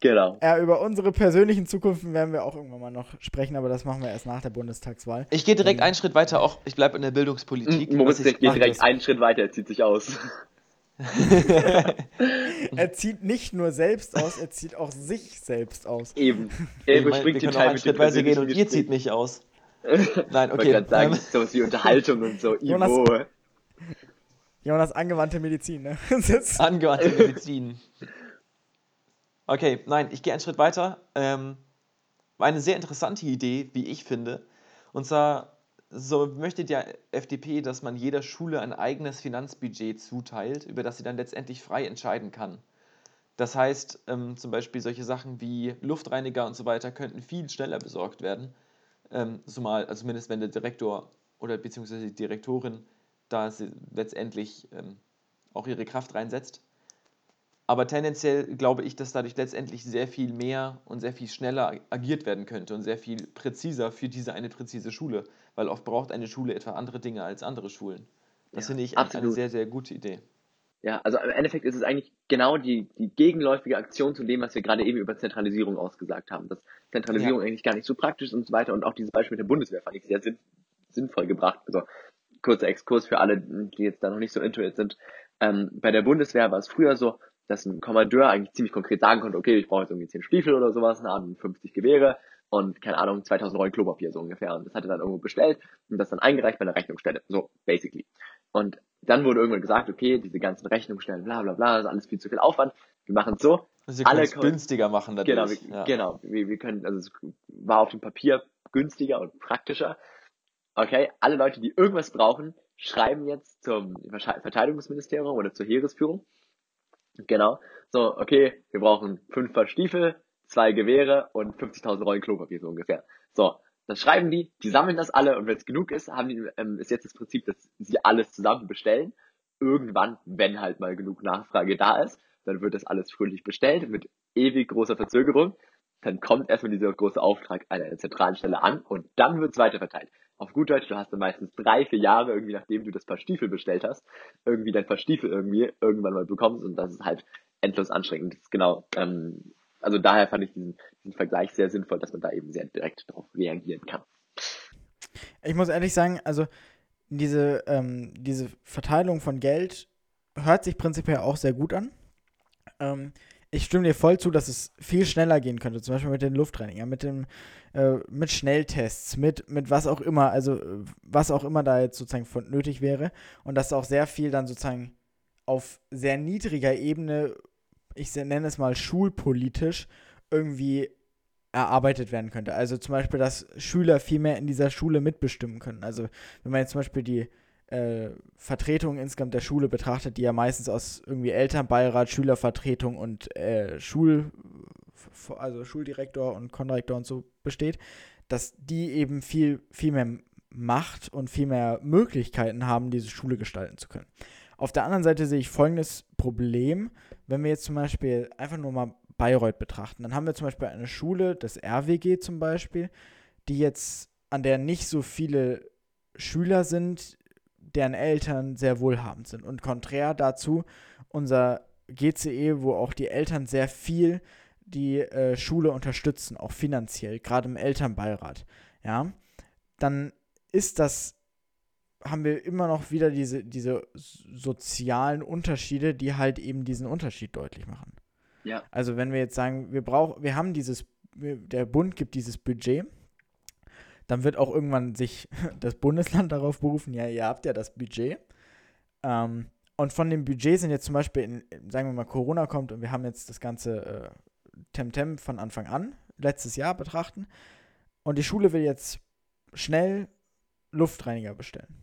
Genau. Ja, über unsere persönlichen Zukunften werden wir auch irgendwann mal noch sprechen, aber das machen wir erst nach der Bundestagswahl. Ich gehe direkt Ähm, einen Schritt weiter, auch ich bleibe in der Bildungspolitik. Moritz ich, geht direkt einen Schritt weiter, er zieht sich aus. Er zieht nicht nur selbst aus, er zieht auch sich selbst aus. Eben. ich Er überspringt den Teil einen mit Schritt dem weiter gehen und ihr zieht mich aus. Ich Nein, okay. gerade sagen, ähm, sowas wie Unterhaltung und so. Jonas- Ivo. Jonas, angewandte Medizin, ne? Angewandte Medizin. Okay, nein, ich gehe einen Schritt weiter. Ähm, war eine sehr interessante Idee, wie ich finde. Und zwar so möchte die FDP, dass man jeder Schule ein eigenes Finanzbudget zuteilt, über das sie dann letztendlich frei entscheiden kann. Das heißt, ähm, zum Beispiel solche Sachen wie Luftreiniger und so weiter könnten viel schneller besorgt werden. Ähm, zumal, also zumindest wenn der Direktor oder beziehungsweise die Direktorin da letztendlich ähm, auch ihre Kraft reinsetzt. Aber tendenziell glaube ich, dass dadurch letztendlich sehr viel mehr und sehr viel schneller agiert werden könnte und sehr viel präziser für diese eine präzise Schule, weil oft braucht eine Schule etwa andere Dinge als andere Schulen. Das Ja, finde ich eine absolut. sehr, sehr gute Idee. Ja, also im Endeffekt ist es eigentlich genau die, die gegenläufige Aktion zu dem, was wir gerade eben über Zentralisierung ausgesagt haben. Dass Zentralisierung eigentlich gar nicht so praktisch ist und so weiter. Und auch dieses Beispiel mit der Bundeswehr fand ich sehr sinn, sinnvoll gebracht. Also kurzer Exkurs für alle, die jetzt da noch nicht so intuit sind. Ähm, bei der Bundeswehr war es früher so, dass ein Kommandeur eigentlich ziemlich konkret sagen konnte, okay, ich brauche jetzt irgendwie 10 Stiefel oder sowas, eine Ahnung, 50 Gewehre und, keine Ahnung, 2000 Rollen Klopapier so ungefähr. Und das hat er dann irgendwo bestellt und das dann eingereicht bei einer Rechnungsstelle. So, basically. Und dann wurde irgendwann gesagt, okay, diese ganzen Rechnungsstellen, bla bla bla, das ist alles viel zu viel Aufwand. Wir machen es so. Also wir Alle können es günstiger machen Genau, dadurch. wir, ja. genau. Wir, wir können, also es war auf dem Papier günstiger und praktischer. Okay, alle Leute, die irgendwas brauchen, schreiben jetzt zum Verteidigungsministerium oder zur Heeresführung. Genau. So, okay, wir brauchen fünf Paar Stiefel, zwei Gewehre und 50.000 Rollen Klopapier so ungefähr. So, das schreiben die, die sammeln das alle und wenn es genug ist, haben die, ähm, ist jetzt das Prinzip, dass sie alles zusammen bestellen. Irgendwann, wenn halt mal genug Nachfrage da ist, dann wird das alles fröhlich bestellt mit ewig großer Verzögerung. Dann kommt erstmal dieser große Auftrag an einer zentralen Stelle an und dann wird es weiterverteilt. Auf gut Deutsch, du hast dann meistens drei, vier Jahre, irgendwie nachdem du das Paar Stiefel bestellt hast, irgendwie dein Paar Stiefel irgendwie irgendwann mal bekommst und das ist halt endlos anstrengend. Das ist genau, ähm, also daher fand ich diesen, diesen Vergleich sehr sinnvoll, dass man da eben sehr direkt darauf reagieren kann. Ich muss ehrlich sagen, also diese, ähm, diese Verteilung von Geld hört sich prinzipiell auch sehr gut an. Ähm, ich stimme dir voll zu, dass es viel schneller gehen könnte, zum Beispiel mit den Luftreinigern, mit dem, äh, mit Schnelltests, mit, mit was auch immer, also was auch immer da jetzt sozusagen von nötig wäre und dass auch sehr viel dann sozusagen auf sehr niedriger Ebene, ich nenne es mal schulpolitisch, irgendwie erarbeitet werden könnte. Also zum Beispiel, dass Schüler viel mehr in dieser Schule mitbestimmen können. Also wenn man jetzt zum Beispiel die äh, Vertretung insgesamt der Schule betrachtet, die ja meistens aus irgendwie Elternbeirat, Schülervertretung und äh, Schul, also Schuldirektor und Konrektor und so besteht, dass die eben viel, viel mehr Macht und viel mehr Möglichkeiten haben, diese Schule gestalten zu können. Auf der anderen Seite sehe ich folgendes Problem, wenn wir jetzt zum Beispiel einfach nur mal Bayreuth betrachten. Dann haben wir zum Beispiel eine Schule, das RWG zum Beispiel, die jetzt, an der nicht so viele Schüler sind, deren Eltern sehr wohlhabend sind. Und konträr dazu unser GCE, wo auch die Eltern sehr viel die äh, Schule unterstützen, auch finanziell, gerade im Elternbeirat. Ja, dann ist das, haben wir immer noch wieder diese, diese sozialen Unterschiede, die halt eben diesen Unterschied deutlich machen. Ja. Also wenn wir jetzt sagen, wir brauchen, wir haben dieses, der Bund gibt dieses Budget, dann wird auch irgendwann sich das Bundesland darauf berufen, ja, ihr habt ja das Budget. Ähm, und von dem Budget sind jetzt zum Beispiel, in, sagen wir mal, Corona kommt und wir haben jetzt das ganze äh, Temtem von Anfang an, letztes Jahr betrachten. Und die Schule will jetzt schnell Luftreiniger bestellen.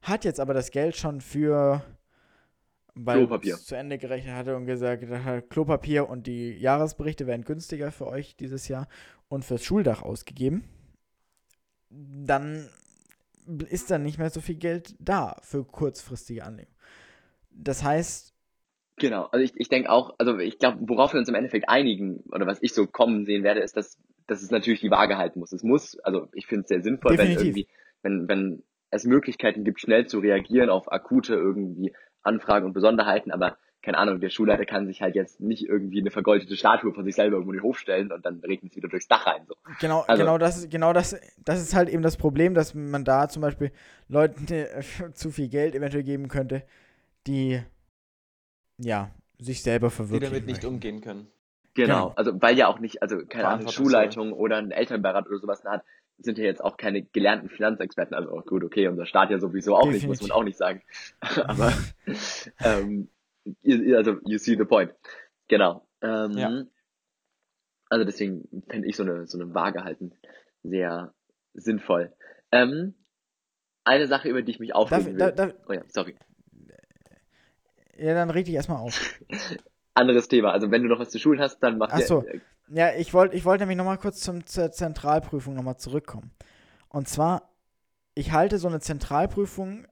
Hat jetzt aber das Geld schon für weil Klopapier. zu Ende gerechnet hatte und gesagt hat, Klopapier und die Jahresberichte werden günstiger für euch dieses Jahr und fürs Schuldach ausgegeben, dann ist dann nicht mehr so viel Geld da für kurzfristige Anlegung. Das heißt, Genau, also ich, ich denke auch, also ich glaube, worauf wir uns im Endeffekt einigen, oder was ich so kommen sehen werde, ist, dass, dass es natürlich die Waage halten muss. Es muss, also ich finde es sehr sinnvoll, Definitiv. wenn irgendwie, wenn, wenn es Möglichkeiten gibt, schnell zu reagieren auf akute irgendwie Anfragen und Besonderheiten, aber keine Ahnung, der Schulleiter kann sich halt jetzt nicht irgendwie eine vergoldete Statue von sich selber irgendwo in den Hof stellen und dann regnet es wieder durchs Dach rein. So. Genau, Also- genau das, genau das, das ist halt eben das Problem, dass man da zum Beispiel Leuten äh, zu viel Geld eventuell geben könnte, die ja sich selber Die verwirklichen. damit nicht möchten. umgehen können. Genau. Genau. Also weil ja auch nicht, also keine Ahnung. Schulleitung oder ein Elternbeirat oder sowas Art sind ja jetzt auch keine gelernten Finanzexperten. Also oh, gut, okay, unser Staat ja sowieso auch nicht, muss Definitiv. man auch nicht sagen. Aber ähm, ihr- also you see the point. Genau. Ähm, Ja. Also deswegen fände ich so eine so eine Waage halten sehr sinnvoll. Ähm, eine Sache, über die ich mich Darf, aufregen will. da, da, oh ja, sorry. ja, dann red dich erstmal auf. Anderes Thema. Also wenn du noch was zu schulen hast, dann mach Ach dir- so. Ja, ich wollte ich wollt nämlich nochmal kurz zum, zur Zentralprüfung nochmal zurückkommen. Und zwar, ich halte so eine Zentralprüfung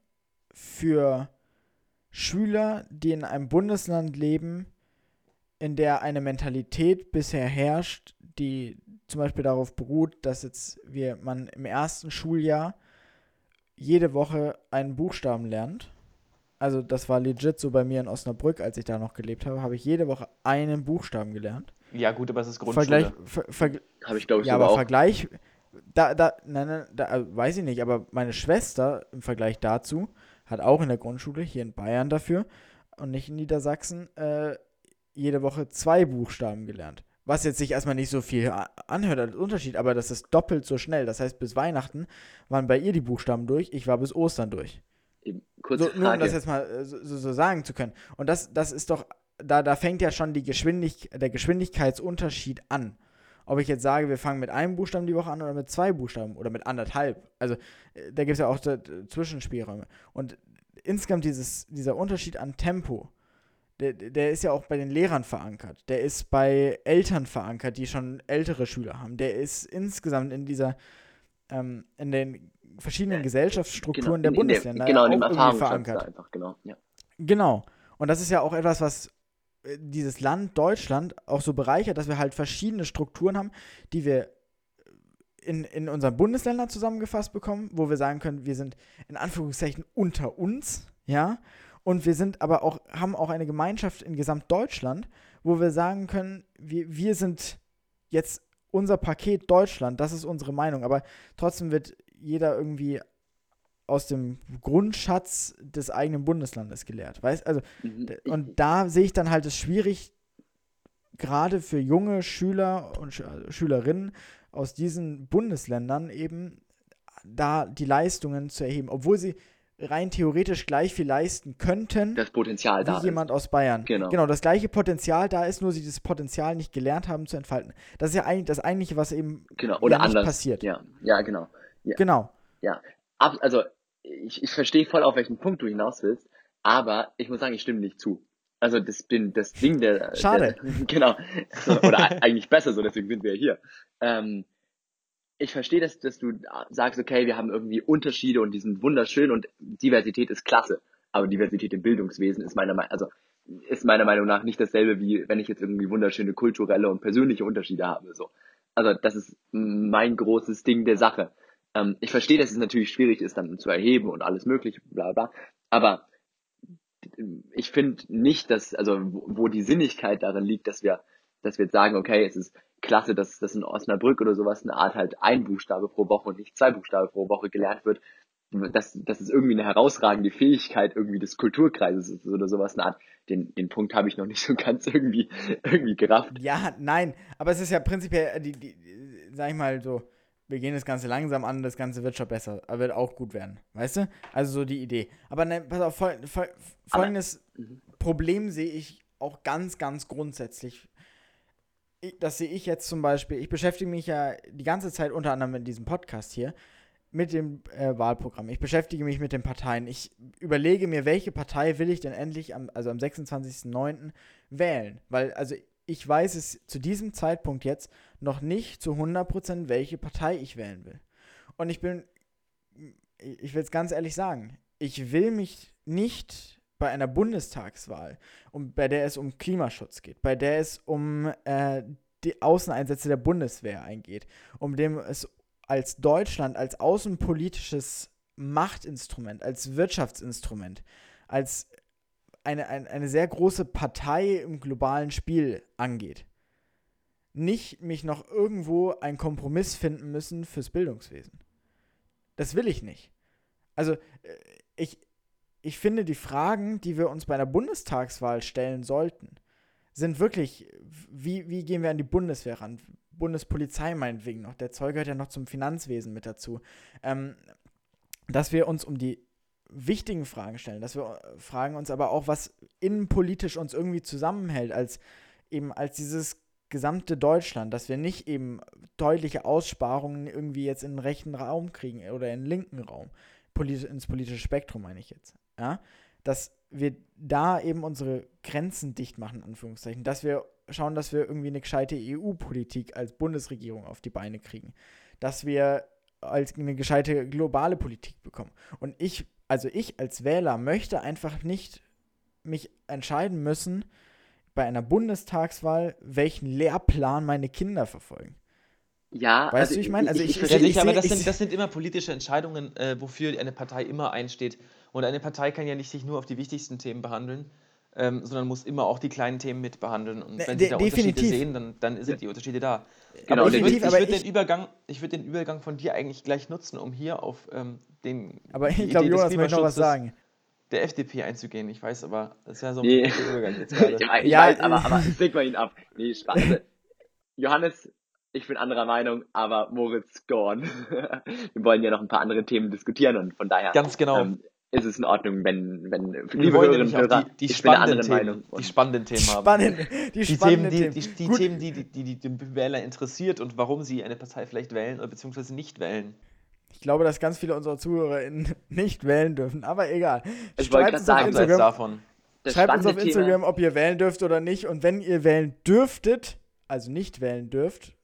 für Schüler, die in einem Bundesland leben, in der eine Mentalität bisher herrscht, die zum Beispiel darauf beruht, dass jetzt wir, man im ersten Schuljahr jede Woche einen Buchstaben lernt. Also das war legit so bei mir in Osnabrück, als ich da noch gelebt habe, habe ich jede Woche einen Buchstaben gelernt. Ja, gut, aber es ist Grundschule. Vergleich, ver, ver, Habe ich glaube ich ja, aber auch. Vergleich, da, da, nein, nein, da, äh, weiß ich nicht, aber meine Schwester im Vergleich dazu hat auch in der Grundschule, hier in Bayern dafür und nicht in Niedersachsen, äh, jede Woche zwei Buchstaben gelernt. Was jetzt sich erstmal nicht so viel anhört als Unterschied, aber das ist doppelt so schnell. Das heißt, bis Weihnachten waren bei ihr die Buchstaben durch, ich war bis Ostern durch. Kurze So, nur um Frage. das jetzt mal äh, so, so so sagen zu können. Und das, das ist doch, da, da fängt ja schon die Geschwindig der Geschwindigkeitsunterschied an. Ob ich jetzt sage, wir fangen mit einem Buchstaben die Woche an oder mit zwei Buchstaben oder mit anderthalb. Also äh, da gibt es ja auch äh, Zwischenspielräume. Und insgesamt dieses, dieser Unterschied an Tempo, der, der ist ja auch bei den Lehrern verankert. Der ist bei Eltern verankert, die schon ältere Schüler haben. Der ist insgesamt in dieser, ähm, in den verschiedenen Gesellschaftsstrukturen der in- in Bundesländer genau, in dem auch irgendwie Erfahrungsschatz verankert. einfach, genau. Ja. Genau. Und das ist ja auch etwas, was dieses Land Deutschland auch so bereichert, dass wir halt verschiedene Strukturen haben, die wir in, in unseren Bundesländern zusammengefasst bekommen, wo wir sagen können, wir sind in Anführungszeichen unter uns, ja, und wir sind aber auch, haben auch eine Gemeinschaft in Gesamtdeutschland, wo wir sagen können, wir, wir sind jetzt unser Paket Deutschland, das ist unsere Meinung, aber trotzdem wird jeder irgendwie aus dem Grundschatz des eigenen Bundeslandes gelehrt. Weißt also, Mhm. Und da sehe ich dann halt es schwierig, gerade für junge Schüler und Sch also Schülerinnen aus diesen Bundesländern eben da die Leistungen zu erheben, obwohl sie rein theoretisch gleich viel leisten könnten das Potenzial da wie jemand aus Bayern. Genau. genau, das gleiche Potenzial da ist, nur sie dieses Potenzial nicht gelernt haben zu entfalten. Das ist ja eigentlich das Eigentliche, was eben ist. Genau. Oder ja anders. passiert. Ja, ja, genau. Genau. Ab, also ich, ich verstehe voll, auf welchen Punkt du hinaus willst, aber ich muss sagen, ich stimme nicht zu. Also das bin das Ding der Schade. Der, genau. So, oder eigentlich besser so, deswegen sind wir ja hier. Ähm, ich verstehe, dass, dass du sagst, okay, wir haben irgendwie Unterschiede und die sind wunderschön und Diversität ist klasse. Aber Diversität im Bildungswesen ist meiner Meinung, also ist meiner Meinung nach nicht dasselbe, wie wenn ich jetzt irgendwie wunderschöne kulturelle und persönliche Unterschiede habe. So. Also das ist mein großes Ding der Sache. Ähm, ich verstehe, dass es natürlich schwierig ist, dann zu erheben und alles mögliche, bla bla. Aber ich finde nicht, dass, also wo die Sinnigkeit darin liegt, dass wir, dass wir jetzt sagen, okay, es ist klasse, dass, dass in Osnabrück oder sowas eine Art halt ein Buchstabe pro Woche und nicht zwei Buchstabe pro Woche gelernt wird, dass, dass es irgendwie eine herausragende Fähigkeit irgendwie des Kulturkreises ist oder sowas eine Art. Den, den Punkt habe ich noch nicht so ganz irgendwie, irgendwie gerafft. Ja, nein, aber es ist ja prinzipiell, die, die, sag ich mal so, wir gehen das Ganze langsam an, das Ganze wird schon besser, aber wird auch gut werden, weißt du? Also so die Idee. Aber ne, pass auf, fol fol folgendes Mhm. Problem sehe ich auch ganz, ganz grundsätzlich. Ich, das sehe ich jetzt zum Beispiel, ich beschäftige mich ja die ganze Zeit unter anderem in diesem Podcast hier mit dem äh, Wahlprogramm. Ich beschäftige mich mit den Parteien. Ich überlege mir, welche Partei will ich denn endlich, am, also am 26.09. wählen. Weil, also ich weiß es zu diesem Zeitpunkt jetzt noch nicht zu 100%, welche Partei ich wählen will. Und ich bin, ich will es ganz ehrlich sagen, ich will mich nicht bei einer Bundestagswahl, um, bei der es um Klimaschutz geht, bei der es um äh, die Außeneinsätze der Bundeswehr eingeht, um dem es als Deutschland, als außenpolitisches Machtinstrument, als Wirtschaftsinstrument, als eine, eine, eine sehr große Partei im globalen Spiel angeht. Nicht mich noch irgendwo einen Kompromiss finden müssen fürs Bildungswesen. Das will ich nicht. Also, äh, ich, ich finde, die Fragen, die wir uns bei einer Bundestagswahl stellen sollten, sind wirklich, wie, wie gehen wir an die Bundeswehr ran? Bundespolizei meinetwegen noch. Der Zoll gehört ja noch zum Finanzwesen mit dazu. Ähm, dass wir uns um die wichtigen Fragen stellen, dass wir äh, fragen uns aber auch, was innenpolitisch uns irgendwie zusammenhält, als eben als dieses gesamte Deutschland, dass wir nicht eben deutliche Aussparungen irgendwie jetzt in den rechten Raum kriegen oder in den linken Raum, polit ins politische Spektrum meine ich jetzt, ja, dass wir da eben unsere Grenzen dicht machen, in Anführungszeichen, dass wir schauen, dass wir irgendwie eine gescheite EU-Politik als Bundesregierung auf die Beine kriegen, dass wir als eine gescheite globale Politik bekommen. Und ich also ich als Wähler möchte einfach nicht mich entscheiden müssen bei einer Bundestagswahl, welchen Lehrplan meine Kinder verfolgen. Ja, weißt also du, ich meine? Also ich, ich, ich, ich, aber das sind, das sind immer politische Entscheidungen, äh, wofür eine Partei immer einsteht. Und eine Partei kann ja nicht sich nur auf die wichtigsten Themen behandeln, ähm, sondern muss immer auch die kleinen Themen mit behandeln. Und wenn sie da Unterschiede sehen, dann, dann sind die Unterschiede da. Genau, aber ich würde würd den, Übergang, würd den Übergang von dir eigentlich gleich nutzen, um hier auf ähm, den. Aber ich glaube, Jonas möchte noch was sagen. Der FDP einzugehen. Ich weiß aber, das ist ja so ein nee. Übergang jetzt gerade. ja, ich ja, weiß, aber, aber leg mal ihn ab. Nee, Spaß. Johannes, ich bin anderer Meinung, aber Moritz gone. Wir wollen ja noch ein paar andere Themen diskutieren und von daher. Ganz genau. Ähm, ist es in Ordnung, wenn, wenn liebe Hörerinnen und Hörer, die, die spannenden Themen, die spannenden Themen haben. Spannend, die, die Themen, die, die, die Themen, die, die, die, die Wähler interessiert und warum sie eine Partei vielleicht wählen oder beziehungsweise nicht wählen. Ich glaube, dass ganz viele unserer ZuhörerInnen nicht wählen dürfen, aber egal. Ich Schreibt uns sagen, auf Instagram, davon. Schreibt uns auf Instagram, ob ihr wählen dürft oder nicht. Und wenn ihr wählen dürftet, also nicht wählen dürft,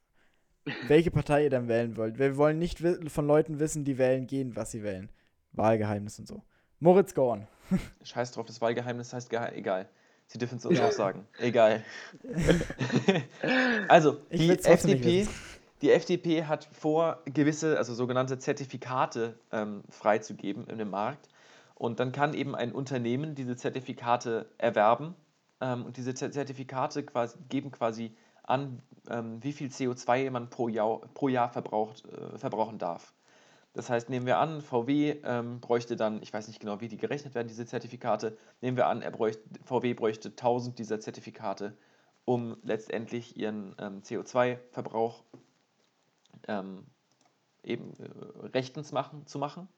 welche Partei ihr dann wählen wollt. Wir wollen nicht von Leuten wissen, die wählen gehen, was sie wählen. Wahlgeheimnis und so. Moritz Gorn. Scheiß drauf, das Wahlgeheimnis heißt egal. Sie dürfen es uns ja. auch sagen. Egal. also, die FDP, die FDP hat vor, gewisse, also sogenannte Zertifikate ähm, freizugeben in dem Markt. Und dann kann eben ein Unternehmen diese Zertifikate erwerben. Ähm, und diese Zertifikate quasi, geben quasi an, ähm, wie viel CO2 man pro Jahr, pro Jahr verbraucht, äh, verbrauchen darf. Das heißt, nehmen wir an, VW ähm, bräuchte dann, ich weiß nicht genau, wie die gerechnet werden, diese Zertifikate, nehmen wir an, er bräuchte, VW bräuchte 1000 dieser Zertifikate, um letztendlich ihren ähm, CO2-Verbrauch ähm, eben äh, rechtens machen, zu machen.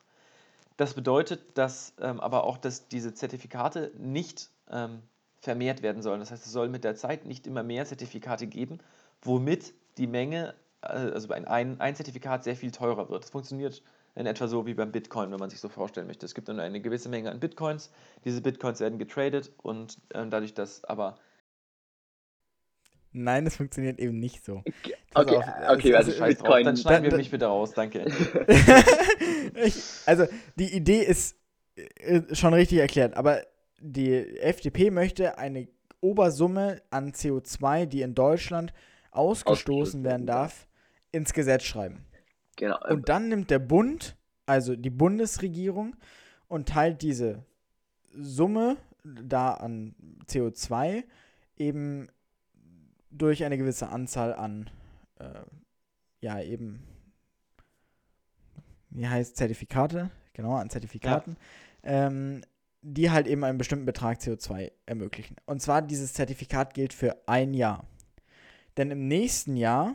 Das bedeutet, dass ähm, aber auch, dass diese Zertifikate nicht ähm, vermehrt werden sollen. Das heißt, es soll mit der Zeit nicht immer mehr Zertifikate geben, womit die Menge also ein, ein Zertifikat sehr viel teurer wird. Das funktioniert in etwa so wie beim Bitcoin, wenn man sich so vorstellen möchte. Es gibt dann eine gewisse Menge an Bitcoins. Diese Bitcoins werden getradet und äh, dadurch, dass aber Nein, das funktioniert eben nicht so. Okay, auf, okay, also, also Bitcoin. Dann schneiden da, wir mich bitte raus, danke. ich, also die Idee ist äh, schon richtig erklärt, aber die FDP möchte eine Obersumme an CO2, die in Deutschland ausgestoßen werden darf, ins Gesetz schreiben. Genau. Und dann nimmt der Bund, also die Bundesregierung, und teilt diese Summe da an CO2 eben durch eine gewisse Anzahl an, äh, ja, eben, wie heißt Zertifikate, genau, an Zertifikaten, ja. ähm, die halt eben einen bestimmten Betrag CO2 ermöglichen. Und zwar dieses Zertifikat gilt für ein Jahr. Denn im nächsten Jahr,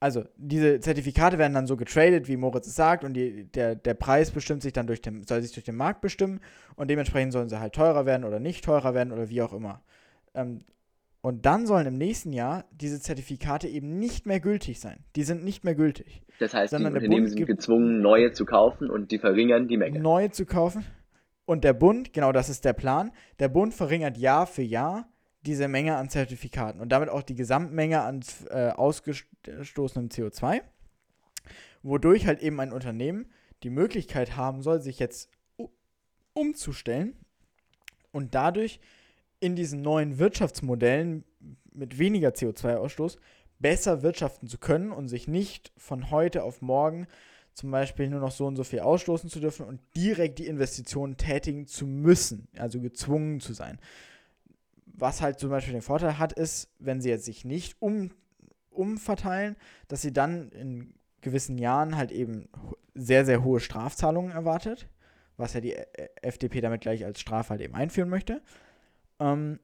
also diese Zertifikate werden dann so getradet, wie Moritz es sagt, und die, der, der Preis bestimmt sich dann durch den, soll sich durch den Markt bestimmen und dementsprechend sollen sie halt teurer werden oder nicht teurer werden oder wie auch immer. Ähm, und dann sollen im nächsten Jahr diese Zertifikate eben nicht mehr gültig sein. Die sind nicht mehr gültig. Das heißt, die Unternehmen sind gezwungen, neue zu kaufen und die verringern die Menge. Neue zu kaufen. Und der Bund, genau das ist der Plan, der Bund verringert Jahr für Jahr diese Menge an Zertifikaten und damit auch die Gesamtmenge an äh, ausgestoßenem CO2, wodurch halt eben ein Unternehmen die Möglichkeit haben soll, sich jetzt umzustellen und dadurch in diesen neuen Wirtschaftsmodellen mit weniger CO2-Ausstoß besser wirtschaften zu können und sich nicht von heute auf morgen zum Beispiel nur noch so und so viel ausstoßen zu dürfen und direkt die Investitionen tätigen zu müssen, also gezwungen zu sein. Was halt zum Beispiel den Vorteil hat, ist, wenn sie jetzt sich nicht um, umverteilen, dass sie dann in gewissen Jahren halt eben sehr, sehr hohe Strafzahlungen erwartet, was ja die FDP damit gleich als Strafe halt eben einführen möchte. Ähm,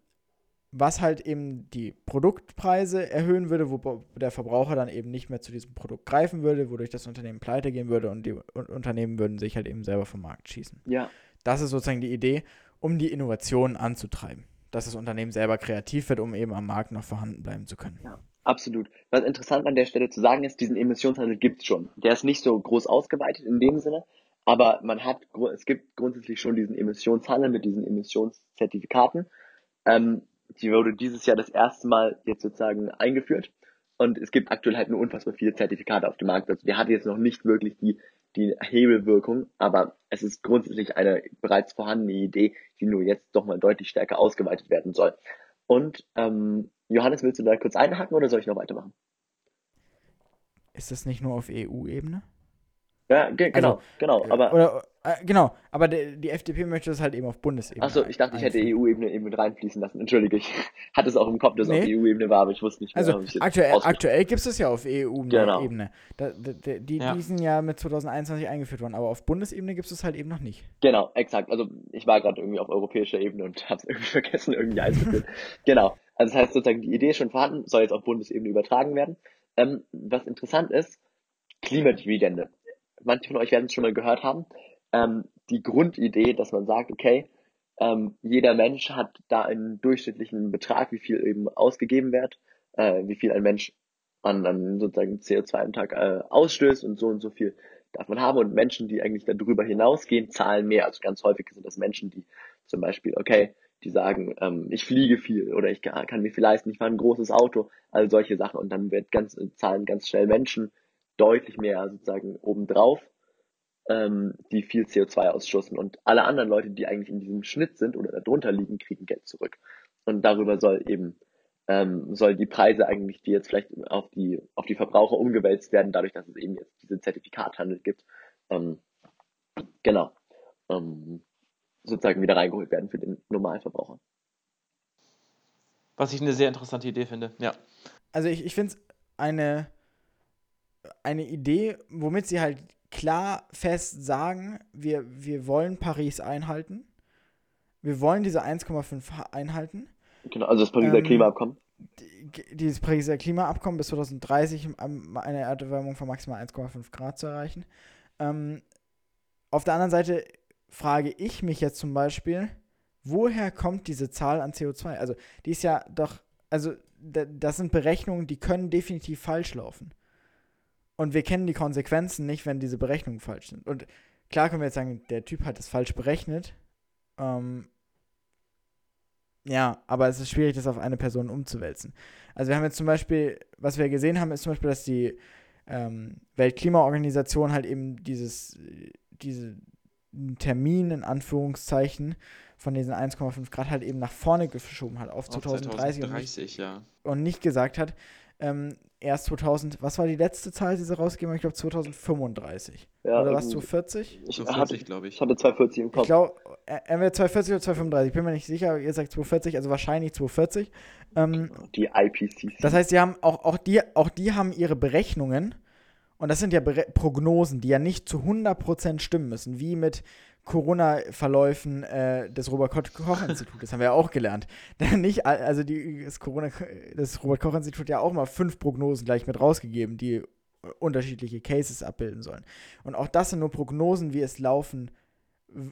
was halt eben die Produktpreise erhöhen würde, wo der Verbraucher dann eben nicht mehr zu diesem Produkt greifen würde, wodurch das Unternehmen pleite gehen würde und die Unternehmen würden sich halt eben selber vom Markt schießen. Ja. Das ist sozusagen die Idee, um die Innovationen anzutreiben. Dass das Unternehmen selber kreativ wird, um eben am Markt noch vorhanden bleiben zu können. Ja, absolut. Was interessant an der Stelle zu sagen ist, diesen Emissionshandel gibt es schon. Der ist nicht so groß ausgeweitet in dem Sinne, aber man hat, es gibt grundsätzlich schon diesen Emissionshandel mit diesen Emissionszertifikaten. Ähm, die wurde dieses Jahr das erste Mal jetzt sozusagen eingeführt. Und es gibt aktuell halt nur unfassbar viele Zertifikate auf dem Markt. Also die hat jetzt noch nicht wirklich die, die Hebelwirkung, aber es ist grundsätzlich eine bereits vorhandene Idee, die nur jetzt doch mal deutlich stärker ausgeweitet werden soll. Und ähm, Johannes, willst du da kurz einhaken oder soll ich noch weitermachen? Ist das nicht nur auf EU-Ebene? Ja, ge genau, also, genau. Aber, oder, äh, genau, aber die, die, FDP möchte das halt eben auf Bundesebene. Achso, ich dachte, ich hätte EU-Ebene eben mit reinfließen lassen. Entschuldige, ich hatte es auch im Kopf, dass es nee. auf EU-Ebene war, aber ich wusste nicht mehr. Also aktuell, aktuell gibt es das ja auf EU-Ebene. Genau. Da, die, die, ja. die sind ja mit 2021 eingeführt worden, aber auf Bundesebene gibt es das halt eben noch nicht. Genau, exakt. Also ich war gerade irgendwie auf europäischer Ebene und habe es irgendwie vergessen, irgendwie einzuführen. genau. Also das heißt sozusagen, die Idee ist schon vorhanden, soll jetzt auf Bundesebene übertragen werden. Ähm, was interessant ist, Klimadividende manche von euch werden es schon mal gehört haben, ähm, die Grundidee, dass man sagt, okay, ähm, jeder Mensch hat da einen durchschnittlichen Betrag, wie viel eben ausgegeben wird, äh, wie viel ein Mensch an, an sozusagen CO2 am Tag äh, ausstößt und so und so viel darf man haben. Und Menschen, die eigentlich darüber hinausgehen, zahlen mehr. Also ganz häufig sind das Menschen, die zum Beispiel, okay, die sagen, ähm, ich fliege viel oder ich kann, mir viel leisten, ich fahre ein großes Auto, all solche Sachen. Und dann wird ganz, zahlen ganz schnell Menschen, deutlich mehr sozusagen obendrauf, ähm, die viel CO2 ausschussen. Und alle anderen Leute, die eigentlich in diesem Schnitt sind oder darunter liegen, kriegen Geld zurück. Und darüber soll eben ähm, soll die Preise eigentlich, die jetzt vielleicht auf die auf die Verbraucher umgewälzt werden, dadurch, dass es eben jetzt diese Zertifikathandel gibt, ähm, genau, ähm, sozusagen wieder reingeholt werden für den Normalverbraucher. Was ich eine sehr interessante Idee finde, ja. Also ich, ich finde es eine eine Idee, womit sie halt klar fest sagen, wir, wir wollen Paris einhalten. Wir wollen diese 1,5 einhalten. Genau, also das Pariser ähm, Klimaabkommen. Dieses Pariser Klimaabkommen bis 2030 eine Erderwärmung von maximal 1,5 Grad zu erreichen. Ähm, auf der anderen Seite frage ich mich jetzt zum Beispiel, woher kommt diese Zahl an CO2? Also, die ist ja doch, also, das sind Berechnungen, die können definitiv falsch laufen. Und wir kennen die Konsequenzen nicht, wenn diese Berechnungen falsch sind. Und klar können wir jetzt sagen, der Typ hat es falsch berechnet. Ähm, ja, aber es ist schwierig, das auf eine Person umzuwälzen. Also wir haben jetzt zum Beispiel, was wir gesehen haben, ist zum Beispiel, dass die ähm, Weltklimaorganisation halt eben dieses, diese Termin in Anführungszeichen von diesen 1,5 Grad halt eben nach vorne geschoben hat auf, auf 2030, 2030 und, nicht, ja. und nicht gesagt hat, ähm, erst 2000, was war die letzte Zahl, die sie rausgegeben haben? Ich glaube 2035. Ja, Oder was, 2040? Ich 2040, glaube ich. Ich hatte 240 im Kopf. Ich glaube, entweder 240 oder 235. Ich bin mir nicht sicher, ihr sagt 240, also wahrscheinlich 240. Ähm, die IPCC. Das heißt, sie haben auch, auch, die, auch die haben ihre Berechnungen und das sind ja Bere Prognosen, die ja nicht zu 100% stimmen müssen, wie mit Corona-Verläufen äh, des Robert-Koch-Instituts, haben wir ja auch gelernt. nicht, also die, das, Corona, das Robert-Koch-Institut ja auch mal fünf Prognosen gleich mit rausgegeben, die unterschiedliche Cases abbilden sollen. Und auch das sind nur Prognosen, wie es laufen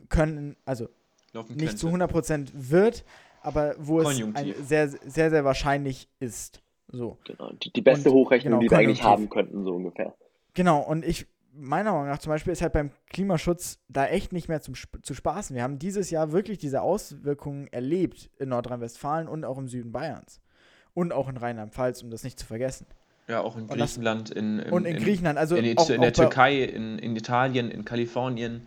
können, also laufen nicht zu 100% wird, aber wo es ein, sehr, sehr, sehr wahrscheinlich ist. So. Genau, die, die beste und, Hochrechnung, genau, die wir eigentlich haben könnten, so ungefähr. Genau, und ich meiner Meinung nach zum Beispiel ist halt beim Klimaschutz da echt nicht mehr zum, zu spaßen. Wir haben dieses Jahr wirklich diese Auswirkungen erlebt in Nordrhein-Westfalen und auch im Süden Bayerns. Und auch in Rheinland-Pfalz, um das nicht zu vergessen. Ja, auch in Griechenland. In, in, und in, Griechenland, also in, auch, in der Türkei, in, in Italien, in Kalifornien.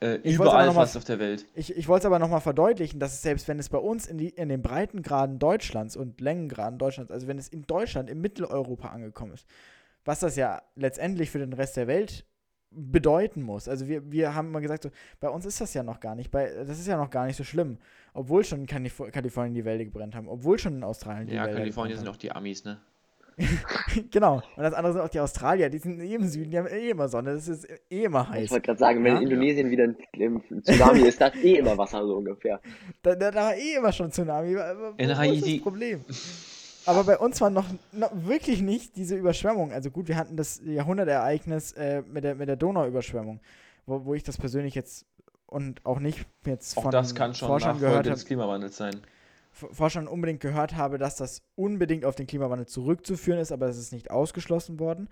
Äh, überall fast auf der Welt. Ich, ich wollte es aber nochmal verdeutlichen, dass es selbst wenn es bei uns in, die, in den Breitengraden Deutschlands und Längengraden Deutschlands, also wenn es in Deutschland, in Mitteleuropa angekommen ist, was das ja letztendlich für den Rest der Welt bedeuten muss. Also wir, wir haben immer gesagt, so, bei uns ist das ja noch gar nicht, bei, das ist ja noch gar nicht so schlimm, obwohl schon in Kalif Kalifornien die Wälder gebrannt haben, obwohl schon in Australien die Ja, Wälder Kalifornien sind auch die Amis, ne? genau. Und das andere sind auch die Australier, die sind eh im Süden, die haben eh immer Sonne, das ist eh immer Ich heiß. wollte gerade sagen, wenn Ja. in Indonesien wieder ein, ein Tsunami ist, da ist eh immer Wasser so ungefähr. Da, da, da war eh immer schon Tsunami. Wo, In Haiti. das Problem? Aber bei uns war noch, noch wirklich nicht diese Überschwemmung. Also gut, wir hatten das Jahrhundertereignis äh, mit, der, mit der Donauüberschwemmung, wo, wo ich das persönlich jetzt und auch nicht jetzt Auch von das kann schon Forschern gehört habe, des Klimawandels sein. Forschern unbedingt gehört habe, dass das unbedingt auf den Klimawandel zurückzuführen ist, aber es ist nicht ausgeschlossen worden.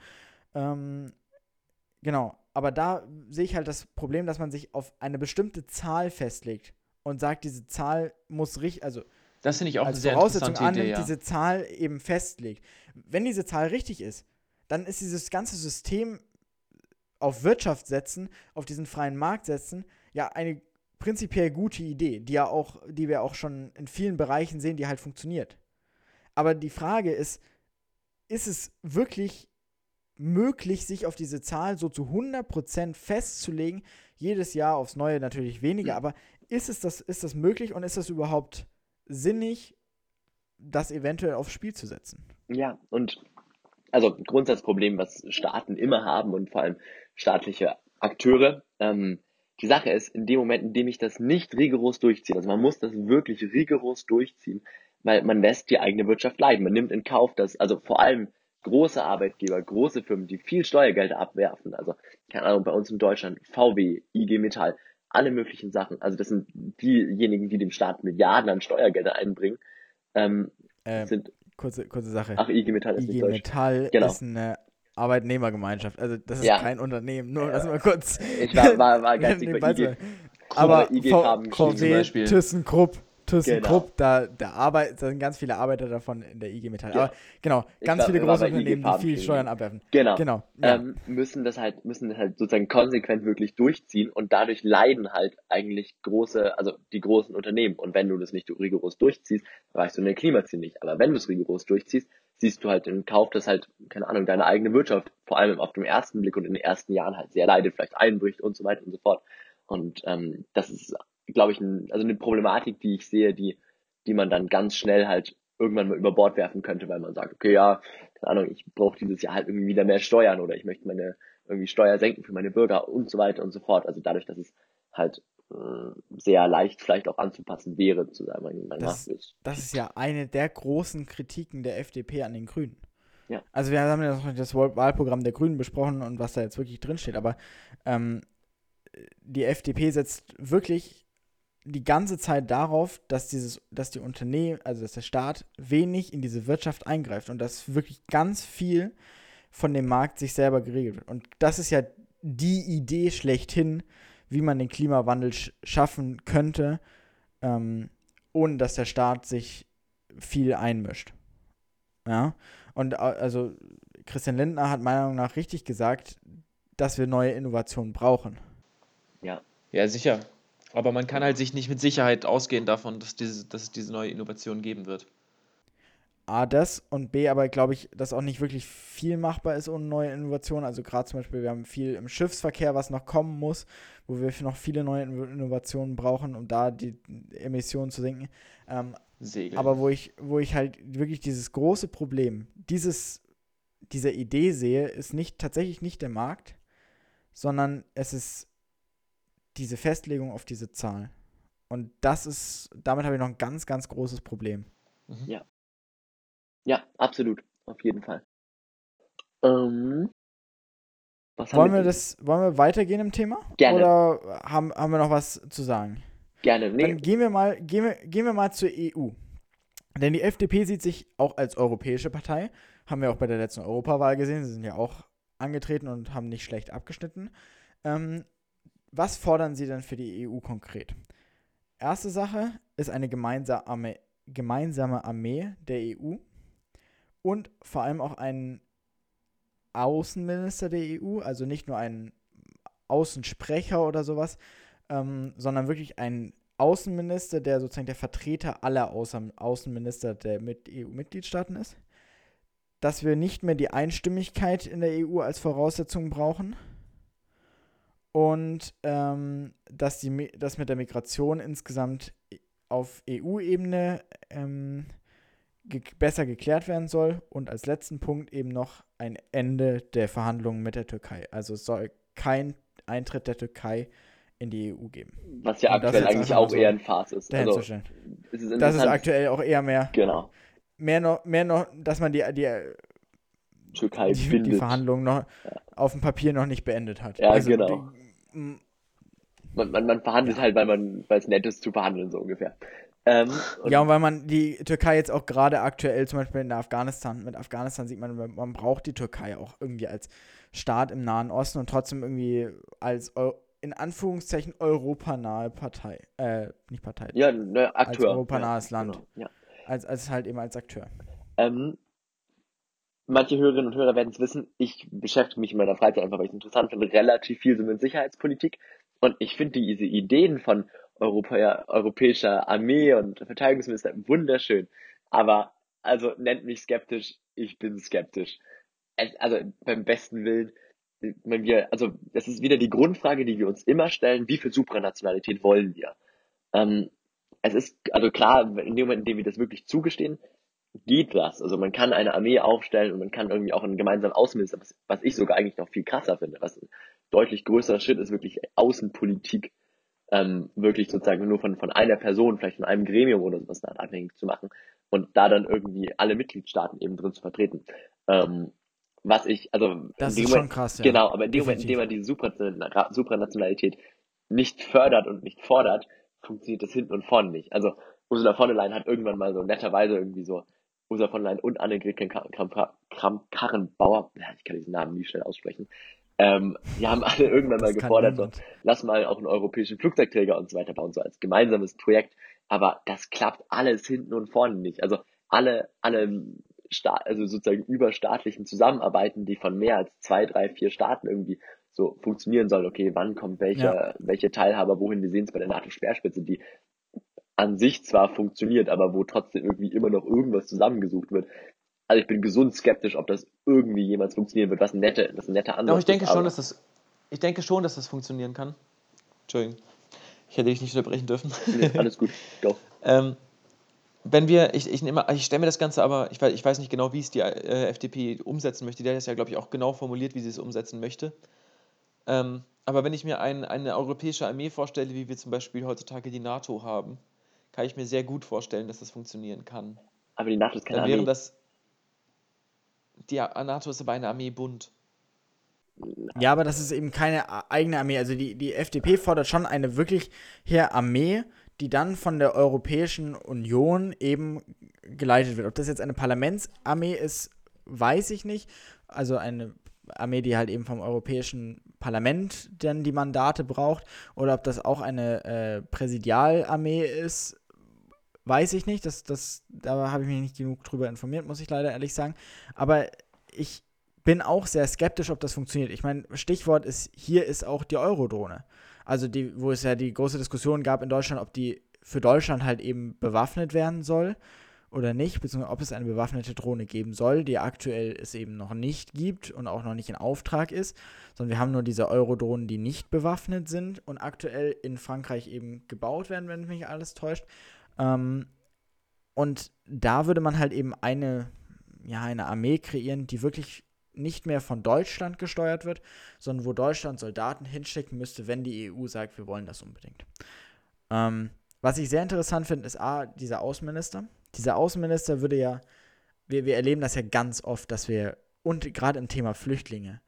Ähm, genau, aber da sehe ich halt das Problem, dass man sich auf eine bestimmte Zahl festlegt und sagt, diese Zahl muss richtig, also Das finde ich auch eine als sehr Voraussetzung annimmt, Idee, ja. diese Zahl eben festlegt. Wenn diese Zahl richtig ist, dann ist dieses ganze System auf Wirtschaft setzen, auf diesen freien Markt setzen, ja eine prinzipiell gute Idee, die ja auch, die wir auch schon in vielen Bereichen sehen, die halt funktioniert. Aber die Frage ist, ist es wirklich möglich, sich auf diese Zahl so zu 100% festzulegen, jedes Jahr aufs Neue natürlich weniger, aber ist es das, ist das möglich und ist das überhaupt sinnig, das eventuell aufs Spiel zu setzen? Ja, und also Grundsatzproblem, was Staaten immer haben und vor allem staatliche Akteure. Ähm, die Sache ist, in dem Moment, in dem ich das nicht rigoros durchziehe, also man muss das wirklich rigoros durchziehen, weil man lässt die eigene Wirtschaft leiden. Man nimmt in Kauf, dass also vor allem große Arbeitgeber, große Firmen, die viel Steuergelder abwerfen, also keine Ahnung, bei uns in Deutschland, VW, IG Metall, alle möglichen Sachen. Also das sind diejenigen, die dem Staat Milliarden an Steuergelder einbringen. Ähm, Äh, sind, kurze, kurze Sache. ach, IG Metall ist nicht IG. Metall Genau. ist eine Arbeitnehmergemeinschaft. Also das ist Ja. kein Unternehmen. Nur das mal kurz. Ich war, war, war Nee, bei IG. Aber IG V- Farben zum VW, Beispiel. ThyssenKrupp, ThyssenKrupp, Genau. da, da, arbeit, da sind ganz viele Arbeiter davon in der IG Metall. Ja. Aber genau, ganz war- viele große Unternehmen, die viel Steuern abwerfen. Genau. Genau. Ja. Ähm, müssen das halt, müssen das halt sozusagen konsequent wirklich durchziehen und dadurch leiden halt eigentlich große, also die großen Unternehmen. Und wenn du das nicht rigoros durchziehst, erreichst du dein Klimaziel nicht. Aber wenn du es rigoros durchziehst, siehst du halt in Kauf, dass halt, keine Ahnung, deine eigene Wirtschaft, vor allem auf dem ersten Blick und in den ersten Jahren halt sehr leidet, vielleicht einbricht und so weiter und so fort. Und ähm, das ist, glaube ich, ein, also eine Problematik, die ich sehe, die, die man dann ganz schnell halt irgendwann mal über Bord werfen könnte, weil man sagt, okay, ja, keine Ahnung, ich brauche dieses Jahr halt irgendwie wieder mehr Steuern oder ich möchte meine irgendwie Steuer senken für meine Bürger und so weiter und so fort. Also dadurch, dass es halt äh, sehr leicht vielleicht auch anzupassen wäre zu seinem mein Das-. Das ist ja eine der großen Kritiken der FDP an den Grünen. Ja. Also wir haben ja noch das Wahl- Wahlprogramm der Grünen besprochen und was da jetzt wirklich drinsteht, aber ähm, die FDP setzt wirklich die ganze Zeit darauf, dass dieses, dass die Unternehmen, also dass der Staat wenig in diese Wirtschaft eingreift und dass wirklich ganz viel von dem Markt sich selber geregelt wird. Und das ist ja die Idee schlechthin, wie man den Klimawandel sch schaffen könnte, ähm, ohne dass der Staat sich viel einmischt. Ja. Und äh, also Christian Lindner hat meiner Meinung nach richtig gesagt, dass wir neue Innovationen brauchen. Ja, sicher. Aber man kann halt sich nicht mit Sicherheit ausgehen davon, dass, diese, dass es diese neue Innovation geben wird. A, das und B, aber glaube ich, dass auch nicht wirklich viel machbar ist ohne neue Innovationen. Also gerade zum Beispiel, wir haben viel im Schiffsverkehr, was noch kommen muss, wo wir noch viele neue Inno- Innovationen brauchen, um da die Emissionen zu senken. Ähm, aber wo ich, wo ich halt wirklich dieses große Problem, dieses, dieser Idee sehe, ist nicht tatsächlich nicht der Markt, sondern es ist diese Festlegung auf diese Zahl. Und das ist, damit habe ich noch ein ganz, ganz großes Problem. Mhm. Ja, absolut. Auf jeden Fall. Ähm, was haben Wollen wir das, wollen wir weitergehen im Thema? Gerne. Oder haben, haben wir noch was zu sagen? Gerne. Nee, Dann gehen wir mal, gehen wir, gehen wir mal zur EU. Denn die FDP sieht sich auch als europäische Partei. Haben wir auch bei der letzten Europawahl gesehen. Sie sind ja auch angetreten und haben nicht schlecht abgeschnitten. Ähm, was fordern sie denn für die EU konkret? Erste Sache ist eine gemeinsame, Armee der EU und vor allem auch ein Außenminister der EU, also nicht nur ein Außensprecher oder sowas, ähm, sondern wirklich ein Außenminister, der sozusagen der Vertreter aller Außen Außenminister der mit EU-Mitgliedstaaten ist. Dass wir nicht mehr die Einstimmigkeit in der EU als Voraussetzung brauchen. Und ähm, dass, die, dass mit der Migration insgesamt auf EU-Ebene ähm, ge besser geklärt werden soll und als letzten Punkt eben noch ein Ende der Verhandlungen mit der Türkei. Also es soll kein Eintritt der Türkei in die EU geben. Was ja aktuell eigentlich auch so eher ein Farce ist. Also, ist das ist aktuell auch eher mehr. Genau. Mehr noch, mehr noch, dass man die, die Türkei die, die Verhandlungen noch ja. auf dem Papier noch nicht beendet hat. Ja, also genau. Die, man, man, man, verhandelt ja. halt, weil man, weil es nett ist zu verhandeln, so ungefähr. Ähm, und ja, und weil man die Türkei jetzt auch gerade aktuell, zum Beispiel in Afghanistan, mit Afghanistan sieht man, man braucht die Türkei auch irgendwie als Staat im Nahen Osten und trotzdem irgendwie als in Anführungszeichen europanahe Partei. Äh, nicht Partei. Ja, ne, Akteur. Als europanahes ja, Land. Genau, ja. als, als halt eben als Akteur. Ähm, manche Hörerinnen und Hörer werden es wissen, ich beschäftige mich in meiner Freizeit einfach, weil ich es interessant finde, relativ viel so mit Sicherheitspolitik. Und ich finde diese Ideen von Europä europäischer Armee und Verteidigungsminister wunderschön. Aber, also nennt mich skeptisch, ich bin skeptisch. Also beim besten Willen, wenn wir, also das ist wieder die Grundfrage, die wir uns immer stellen, wie viel Supranationalität wollen wir? Ähm, es ist, also klar, in dem Moment, in dem wir das wirklich zugestehen, geht das. Also man kann eine Armee aufstellen und man kann irgendwie auch einen gemeinsamen Außenminister, was, was ich sogar eigentlich noch viel krasser finde, was ein deutlich größerer Schritt ist, wirklich Außenpolitik ähm, wirklich sozusagen nur von, von einer Person, vielleicht von einem Gremium oder sowas abhängig zu machen und da dann irgendwie alle Mitgliedstaaten eben drin zu vertreten. Ähm, was ich, also das ist Moment, schon krass, ja. Genau, aber in dem Moment, in dem man diese Supranationalität nicht fördert und nicht fordert, funktioniert das hinten und vorne nicht. Also Ursula von der Leyen hat irgendwann mal so netterweise irgendwie so Ursula von Leyen und Annegret Kramp-Karrenbauer, ich kann diesen Namen nie schnell aussprechen, ähm, die haben alle irgendwann mal gefordert, so, lass mal auch einen europäischen Flugzeugträger und so weiter bauen, so als gemeinsames Projekt. Aber das klappt alles hinten und vorne nicht. Also alle, alle Staat, also sozusagen überstaatlichen Zusammenarbeiten, die von mehr als zwei, drei, vier Staaten irgendwie so funktionieren sollen. Okay, wann kommt welcher, ja. welche Teilhaber wohin? Wir sehen es bei der NATO-Speerspitze, die an sich zwar funktioniert, aber wo trotzdem irgendwie immer noch irgendwas zusammengesucht wird. Also ich bin gesund skeptisch, ob das irgendwie jemals funktionieren wird, was ein netter, was ein netter Ansatz Doch, ich denke ist, schon, dass das, ich denke schon, dass das funktionieren kann. Entschuldigung. Ich hätte dich nicht unterbrechen dürfen. Nee, alles gut. Go. ähm, wenn wir, ich, ich, ich stelle mir das Ganze aber, ich weiß, ich weiß nicht genau, wie es die äh, FDP umsetzen möchte. Die hat es ja, glaube ich, auch genau formuliert, wie sie es umsetzen möchte. Ähm, aber wenn ich mir ein, eine europäische Armee vorstelle, wie wir zum Beispiel heutzutage die NATO haben, kann ich mir sehr gut vorstellen, dass das funktionieren kann. Aber die NATO ist keine Dann wäre das, die NATO ist aber eine Armeebund. Ja, aber das ist eben keine eigene Armee. Also die, die FDP fordert schon eine wirklich her Armee, die dann von der Europäischen Union eben geleitet wird. Ob das jetzt eine Parlamentsarmee ist, weiß ich nicht. Also eine Armee, die halt eben vom Europäischen Parlament dann die Mandate braucht, oder ob das auch eine äh, Präsidialarmee ist, weiß ich nicht. Das, das, da habe ich mich nicht genug drüber informiert, muss ich leider ehrlich sagen. Aber ich bin auch sehr skeptisch, ob das funktioniert. Ich meine, Stichwort ist, hier ist auch die Eurodrohne. Also die, wo es ja die große Diskussion gab in Deutschland, ob die für Deutschland halt eben bewaffnet werden soll oder nicht, beziehungsweise ob es eine bewaffnete Drohne geben soll, die aktuell es eben noch nicht gibt und auch noch nicht in Auftrag ist, sondern wir haben nur diese Eurodrohnen, die nicht bewaffnet sind und aktuell in Frankreich eben gebaut werden, wenn mich alles täuscht. Ähm, und da würde man halt eben eine, ja, eine Armee kreieren, die wirklich nicht mehr von Deutschland gesteuert wird, sondern wo Deutschland Soldaten hinschicken müsste, wenn die EU sagt, wir wollen das unbedingt. Ähm, was ich sehr interessant finde, ist A, dieser Außenminister. Dieser Außenminister würde ja, wir, wir erleben das ja ganz oft, dass wir, und gerade im Thema Flüchtlinge,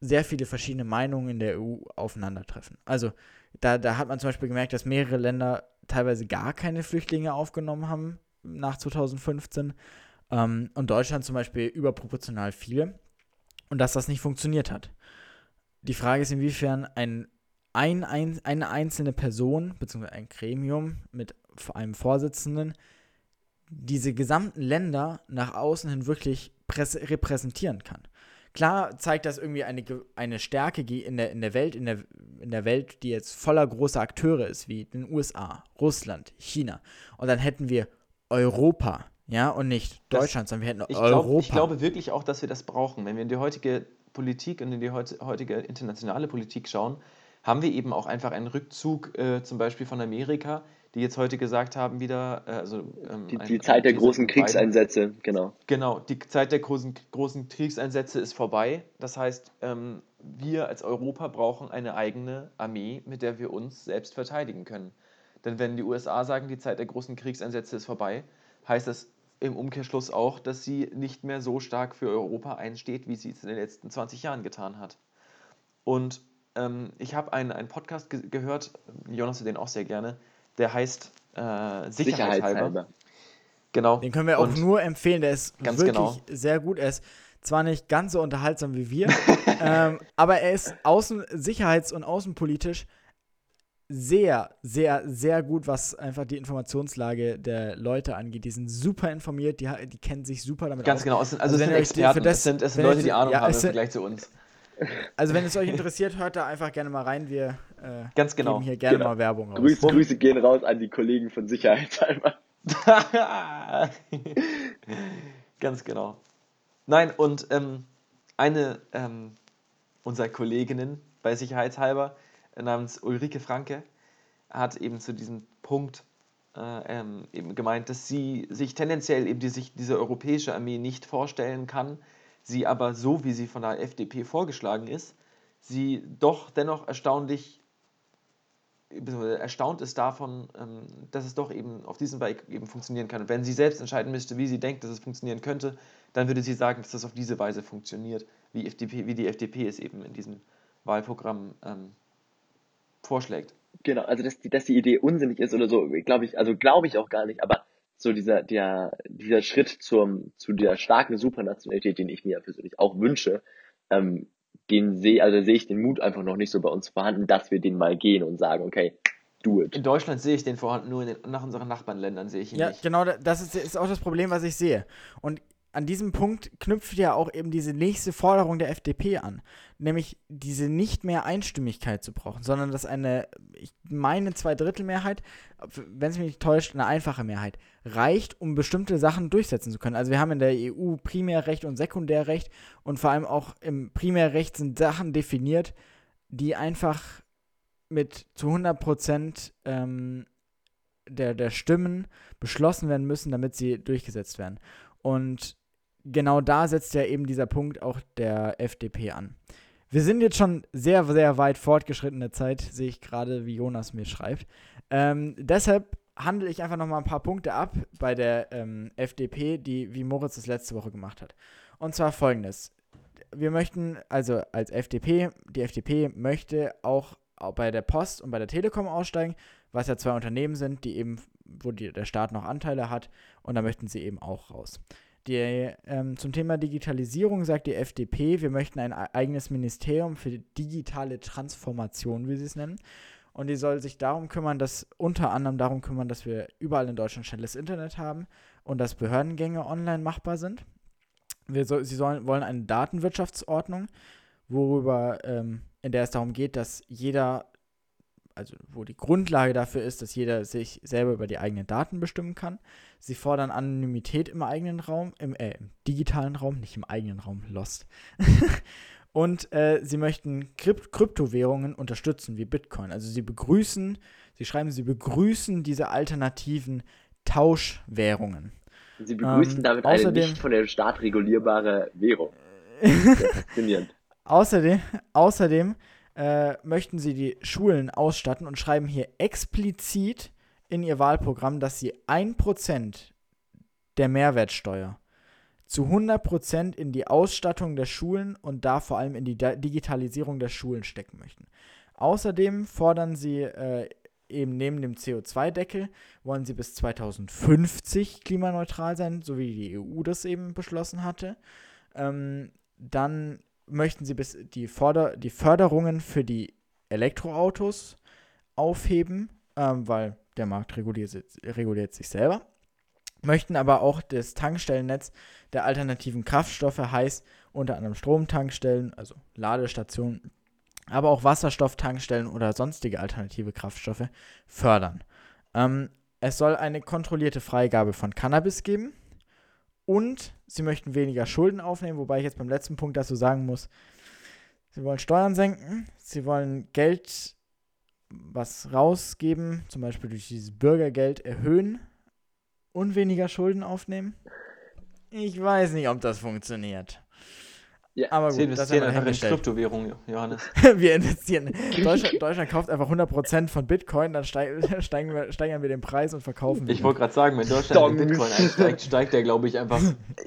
sehr viele verschiedene Meinungen in der EU aufeinandertreffen. Also da, da hat man zum Beispiel gemerkt, dass mehrere Länder teilweise gar keine Flüchtlinge aufgenommen haben nach 2015 ähm, und Deutschland zum Beispiel überproportional viele und dass das nicht funktioniert hat. Die Frage ist, inwiefern ein, ein, ein, eine einzelne Person bzw. ein Gremium mit einem Vorsitzenden diese gesamten Länder nach außen hin wirklich repräsentieren kann. Klar zeigt das irgendwie eine, eine Stärke in der, in der Welt, in der, in der Welt, die jetzt voller großer Akteure ist, wie den USA, Russland, China. Und dann hätten wir Europa, ja, und nicht Deutschland, das, sondern wir hätten ich Europa. Glaub, ich glaube wirklich auch, dass wir das brauchen. Wenn wir in die heutige Politik und in die heutige internationale Politik schauen, haben wir eben auch einfach einen Rückzug äh, zum Beispiel von Amerika, die jetzt heute gesagt haben wieder, äh, also ähm, die, die Zeit der großen Kriegseinsätze, genau. Genau, die Zeit der großen, großen Kriegseinsätze ist vorbei. Das heißt, ähm, wir als Europa brauchen eine eigene Armee, mit der wir uns selbst verteidigen können. Denn wenn die USA sagen, die Zeit der großen Kriegseinsätze ist vorbei, heißt das im Umkehrschluss auch, dass sie nicht mehr so stark für Europa einsteht, wie sie es in den letzten 20 Jahren getan hat. Und ähm, ich habe einen, einen Podcast ge gehört, Jonas den auch sehr gerne, der heißt äh, Sicherheitshalber. Sicherheitshalber. Genau. Den können wir auch Und nur empfehlen. Der ist wirklich genau. sehr gut. Er ist zwar nicht ganz so unterhaltsam wie wir, ähm, aber er ist außen sicherheits- und außenpolitisch sehr, sehr, sehr gut, was einfach die Informationslage der Leute angeht. Die sind super informiert, die, die kennen sich super damit Ganz aus. genau, also, also es sind Experten, das, es sind, es sind Leute, die Ahnung ja, haben im Vergleich zu uns. Also wenn es euch interessiert, hört da einfach gerne mal rein. Wir äh, Ganz genau. geben hier gerne genau. mal Werbung aus. Grüße, Grüße gehen raus an die Kollegen von Sicherheitshalber. Ganz genau. Nein, und ähm, eine ähm, unserer Kolleginnen bei Sicherheitshalber namens Ulrike Franke hat eben zu diesem Punkt äh, ähm, eben gemeint, dass sie sich tendenziell eben die, sich diese europäische Armee nicht vorstellen kann, sie aber so, wie sie von der FDP vorgeschlagen ist, sie doch dennoch erstaunlich erstaunt ist davon, ähm, dass es doch eben auf diesem Weg eben funktionieren kann. Und wenn sie selbst entscheiden müsste, wie sie denkt, dass es funktionieren könnte, dann würde sie sagen, dass das auf diese Weise funktioniert, wie, FDP, wie die FDP es eben in diesem Wahlprogramm ähm, vorschlägt. Genau, also dass die, dass die Idee unsinnig ist oder so, glaube ich, also glaube ich auch gar nicht, aber so dieser, der, dieser Schritt zum, zu der starken Supranationalität, den ich mir persönlich auch wünsche, ähm, den sehe, also sehe ich den Mut einfach noch nicht so bei uns vorhanden, dass wir den mal gehen und sagen, okay, do it. In Deutschland sehe ich den vorhanden, nur in den, nach unseren Nachbarländern sehe ich ihn ja, nicht. Ja, genau, das ist, ist auch das Problem, was ich sehe. Und an diesem Punkt knüpft ja auch eben diese nächste Forderung der FDP an, nämlich diese nicht mehr Einstimmigkeit zu brauchen, sondern dass eine, ich meine Zweidrittelmehrheit, wenn es mich nicht täuscht, eine einfache Mehrheit reicht, um bestimmte Sachen durchsetzen zu können. Also wir haben in der EU Primärrecht und Sekundärrecht und vor allem auch im Primärrecht sind Sachen definiert, die einfach mit zu 100 Prozent ähm, der, der Stimmen beschlossen werden müssen, damit sie durchgesetzt werden. Und genau da setzt ja eben dieser Punkt auch der FDP an. Wir sind jetzt schon sehr, sehr weit fortgeschrittene Zeit, sehe ich gerade, wie Jonas mir schreibt. Ähm, deshalb handle ich einfach nochmal ein paar Punkte ab bei der ähm, FDP, die, wie Moritz es letzte Woche gemacht hat. Und zwar folgendes. Wir möchten, also als FDP, die FDP möchte auch bei der Post und bei der Telekom aussteigen, was ja zwei Unternehmen sind, die eben, wo die, der Staat noch Anteile hat, und da möchten sie eben auch raus. Die, ähm, zum Thema Digitalisierung sagt die FDP, wir möchten ein eigenes Ministerium für digitale Transformation, wie sie es nennen. Und die soll sich darum kümmern, dass unter anderem darum kümmern, dass wir überall in Deutschland schnelles Internet haben und dass Behördengänge online machbar sind. Wir so, sie sollen, wollen eine Datenwirtschaftsordnung, worüber, ähm, in der es darum geht, dass jeder also wo die Grundlage dafür ist, dass jeder sich selber über die eigenen Daten bestimmen kann. Sie fordern Anonymität im eigenen Raum, im, äh, im digitalen Raum, nicht im eigenen Raum, lost. Und äh, sie möchten Krypt Kryptowährungen unterstützen, wie Bitcoin. Also sie begrüßen, sie schreiben, sie begrüßen diese alternativen Tauschwährungen. Sie begrüßen ähm, damit eine nicht von dem Staat regulierbare Währung. faszinierend. Außerdem, außerdem äh, möchten sie die Schulen ausstatten und schreiben hier explizit in ihr Wahlprogramm, dass sie 1% der Mehrwertsteuer zu 100% in die Ausstattung der Schulen und da vor allem in die Digitalisierung der Schulen stecken möchten. Außerdem fordern sie äh, eben neben dem CO2-Deckel, wollen sie bis 2050 klimaneutral sein, so wie die EU das eben beschlossen hatte. Ähm, dann möchten sie bis die, Forder die Förderungen für die Elektroautos aufheben, ähm, weil der Markt reguliert, reguliert sich selber. Möchten aber auch das Tankstellennetz der alternativen Kraftstoffe, heißt unter anderem Stromtankstellen, also Ladestationen, aber auch Wasserstofftankstellen oder sonstige alternative Kraftstoffe fördern. Ähm, es soll eine kontrollierte Freigabe von Cannabis geben und sie möchten weniger Schulden aufnehmen, wobei ich jetzt beim letzten Punkt dazu sagen muss, sie wollen Steuern senken, sie wollen Geld was rausgeben, zum Beispiel durch dieses Bürgergeld erhöhen und weniger Schulden aufnehmen? Ich weiß nicht, ob das funktioniert. Ja, Aber gut, das haben investieren wir einfach in. Kryptowährungen, Johannes. wir investieren. Deutschland, Deutschland kauft einfach 100% von Bitcoin, dann steig, steigen wir, steigern wir den Preis und verkaufen Ich wollte gerade sagen, wenn Deutschland in. Bitcoin einsteigt, steigt der, glaube ich, einfach.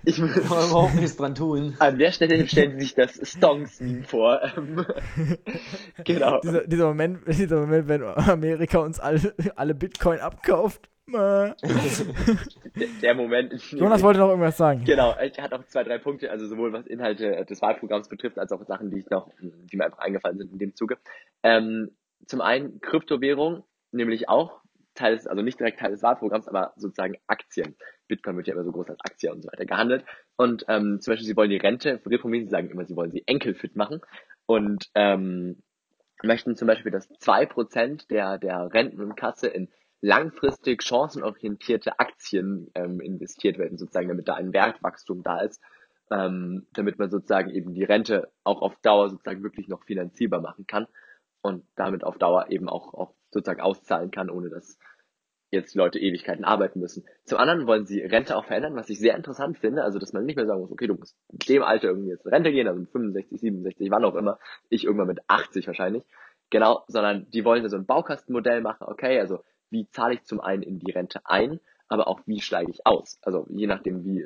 Ich, man überhaupt nichts dran tun. an der Stelle stellen Sie sich das Stonks-Meme vor. Genau. dieser, dieser, Moment, dieser Moment, wenn Amerika uns alle, alle Bitcoin abkauft. Der, Moment. Jonas wollte noch irgendwas sagen. Genau, ich hatte auch zwei, drei Punkte, also sowohl was Inhalte des Wahlprogramms betrifft, als auch Sachen, die ich noch, die mir einfach eingefallen sind in dem Zuge. Ähm, zum einen Kryptowährung, nämlich auch Teil des, also nicht direkt Teil des Wahlprogramms, aber sozusagen Aktien. Bitcoin wird ja immer so groß als Aktie und so weiter gehandelt. Und ähm, zum Beispiel, sie wollen die Rente für reformieren, sie sagen immer, sie wollen sie enkelfit machen und ähm, möchten zum Beispiel, dass zwei Prozent der, der Rentenkasse in langfristig chancenorientierte Aktien ähm, investiert werden, sozusagen, damit da ein Wertwachstum da ist, ähm, damit man sozusagen eben die Rente auch auf Dauer sozusagen wirklich noch finanzierbar machen kann und damit auf Dauer eben auch, auch sozusagen auszahlen kann, ohne dass jetzt Leute Ewigkeiten arbeiten müssen. Zum anderen wollen sie Rente auch verändern, was ich sehr interessant finde, also dass man nicht mehr sagen muss, okay, du musst mit dem Alter irgendwie jetzt in Rente gehen, also mit 65, 67, wann auch immer, ich irgendwann mit 80 wahrscheinlich, genau, sondern die wollen so ein Baukastenmodell machen, okay, also wie zahle ich zum einen in die Rente ein, aber auch wie steige ich aus. Also je nachdem, wie,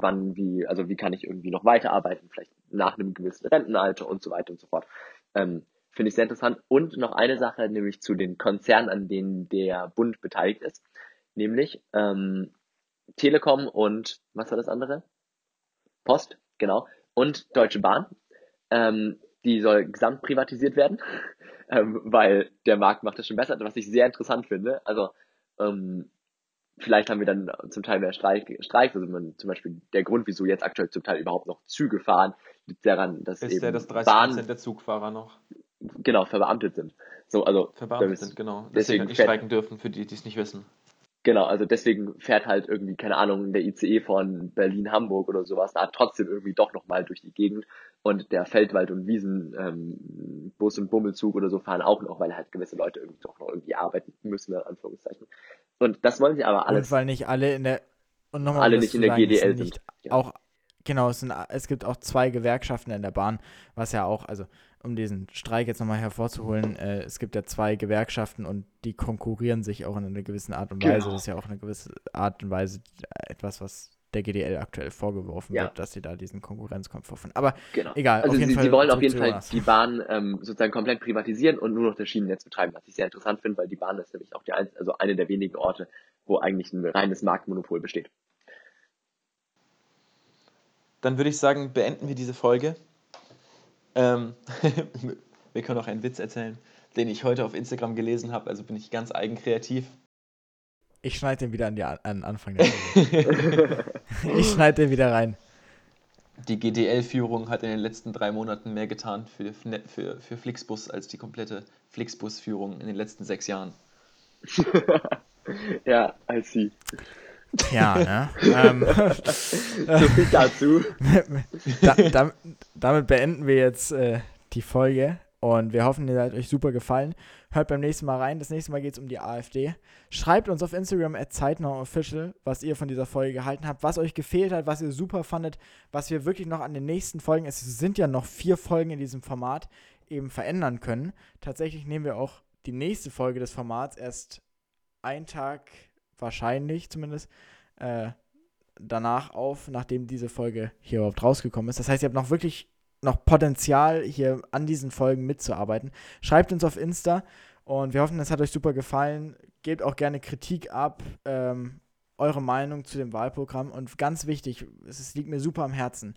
wann, wie, also wie kann ich irgendwie noch weiterarbeiten, vielleicht nach einem gewissen Rentenalter und so weiter und so fort. Ähm, Finde ich sehr interessant. Und noch eine Sache, nämlich zu den Konzernen, an denen der Bund beteiligt ist, nämlich ähm, Telekom und was war das andere? Post, genau. Und Deutsche Bahn. Ähm, die soll gesamt privatisiert werden, ähm, weil der Markt macht das schon besser, was ich sehr interessant finde. Also ähm, vielleicht haben wir dann zum Teil mehr Streik, Streiks, also man, zum Beispiel der Grund, wieso jetzt aktuell zum Teil überhaupt noch Züge fahren, liegt daran, dass Ist eben ja, dass 30% Bahnen der Zugfahrer noch genau verbeamtet sind. So, also verbeamtet sind, genau. deswegen Deswegen nicht streiken dürfen, für die, die es nicht wissen. Genau, also deswegen fährt halt irgendwie, keine Ahnung, der ICE von Berlin-Hamburg oder sowas, da trotzdem irgendwie doch nochmal durch die Gegend und der Feldwald- und Wiesen ähm, Bus- und Bummelzug oder so fahren auch noch, weil halt gewisse Leute irgendwie doch noch irgendwie arbeiten müssen, in Anführungszeichen. Und das wollen sie aber alles, Und weil nicht alle in der und nochmal, alle nicht in der GDL sind sind. nicht Ja. Auch genau, es, sind, es gibt auch zwei Gewerkschaften in der Bahn, was ja auch, also um diesen Streik jetzt nochmal hervorzuholen, äh, es gibt ja zwei Gewerkschaften und die konkurrieren sich auch in einer gewissen Art und Weise. Genau. Das ist ja auch eine gewisse Art und Weise etwas, was der GDL aktuell vorgeworfen Ja. wird, dass sie da diesen Konkurrenzkampf vorfinden. Aber Genau. egal, Also auf jeden sie, Fall sie wollen auf jeden Fall die Bahn ähm, sozusagen komplett privatisieren und nur noch das Schienennetz betreiben, was ich sehr interessant finde, weil die Bahn ist nämlich auch die ein, also eine der wenigen Orte, wo eigentlich ein reines Marktmonopol besteht. Dann würde ich sagen, beenden wir diese Folge. Ähm, wir können auch einen Witz erzählen, den ich heute auf Instagram gelesen habe, also bin ich ganz eigenkreativ. Ich schneide den wieder an, die, an den Anfang der Folge. ich schneide den wieder rein. Die GDL-Führung hat in den letzten drei Monaten mehr getan für, für, für Flixbus als die komplette Flixbus-Führung in den letzten sechs Jahren. ja, I see. Ja, ne? ähm, So viel dazu. da, da, damit beenden wir jetzt äh, die Folge und wir hoffen, ihr hat euch super gefallen. Hört beim nächsten Mal rein. Das nächste Mal geht es um die AfD. Schreibt uns auf Instagram at zeitnahofficial, was ihr von dieser Folge gehalten habt, was euch gefehlt hat, was ihr super fandet, was wir wirklich noch an den nächsten Folgen, es sind ja noch vier Folgen in diesem Format, eben verändern können. Tatsächlich nehmen wir auch die nächste Folge des Formats erst einen Tag, wahrscheinlich zumindest, äh, danach auf, nachdem diese Folge hier überhaupt rausgekommen ist. Das heißt, ihr habt noch wirklich noch Potenzial, hier an diesen Folgen mitzuarbeiten. Schreibt uns auf Insta und wir hoffen, es hat euch super gefallen. Gebt auch gerne Kritik ab, ähm, eure Meinung zu dem Wahlprogramm und ganz wichtig, es liegt mir super am Herzen.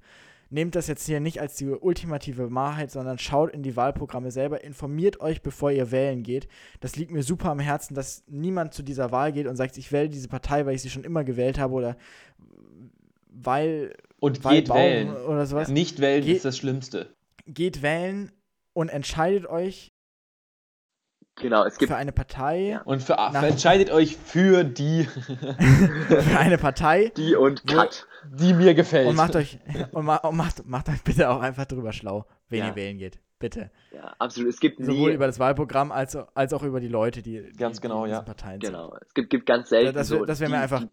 Nehmt das jetzt hier nicht als die ultimative Wahrheit, sondern schaut in die Wahlprogramme selber, informiert euch, bevor ihr wählen geht. Das liegt mir super am Herzen, dass niemand zu dieser Wahl geht und sagt, ich wähle diese Partei, weil ich sie schon immer gewählt habe oder weil, Und weil geht wählen. oder sowas. Nicht wählen Ge- ist das Schlimmste. Geht wählen und entscheidet euch Genau, es gibt für eine Partei, Ja. Und für, Nach- entscheidet euch für die, für eine Partei die und Cut. die mir gefällt. und macht euch und, ma und macht, macht euch bitte auch einfach drüber schlau, wen Ja. ihr wählen geht. Bitte. Ja, absolut. Es gibt Sowohl nie, über das Wahlprogramm als, auch- als auch über die Leute, die, die, Ganz genau, die in ja. Parteien genau. Es gibt, gibt ganz selten Das so das wär mir die- einfach-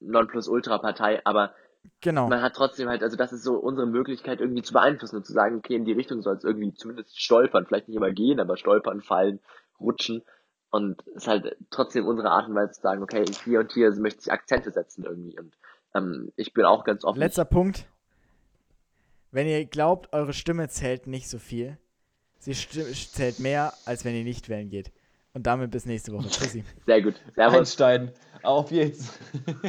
die Nonplusultra-Partei, aber sind. Genau. man hat trotzdem halt, also das ist so unsere Möglichkeit irgendwie zu beeinflussen und zu sagen, okay, in die Richtung soll es irgendwie zumindest stolpern, vielleicht nicht immer gehen, aber stolpern, fallen, rutschen. Und es ist halt trotzdem unsere Art und Weise zu sagen, okay, hier und hier möchte ich Akzente setzen irgendwie. Und ähm, ich bin auch ganz offen. Letzter Punkt. Wenn ihr glaubt, eure Stimme zählt nicht so viel, sie zählt mehr, als wenn ihr nicht wählen geht. Und damit bis nächste Woche. Tschüssi. Sehr gut. Servus. Einstein. Auf jetzt.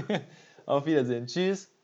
Auf Wiedersehen. Tschüss.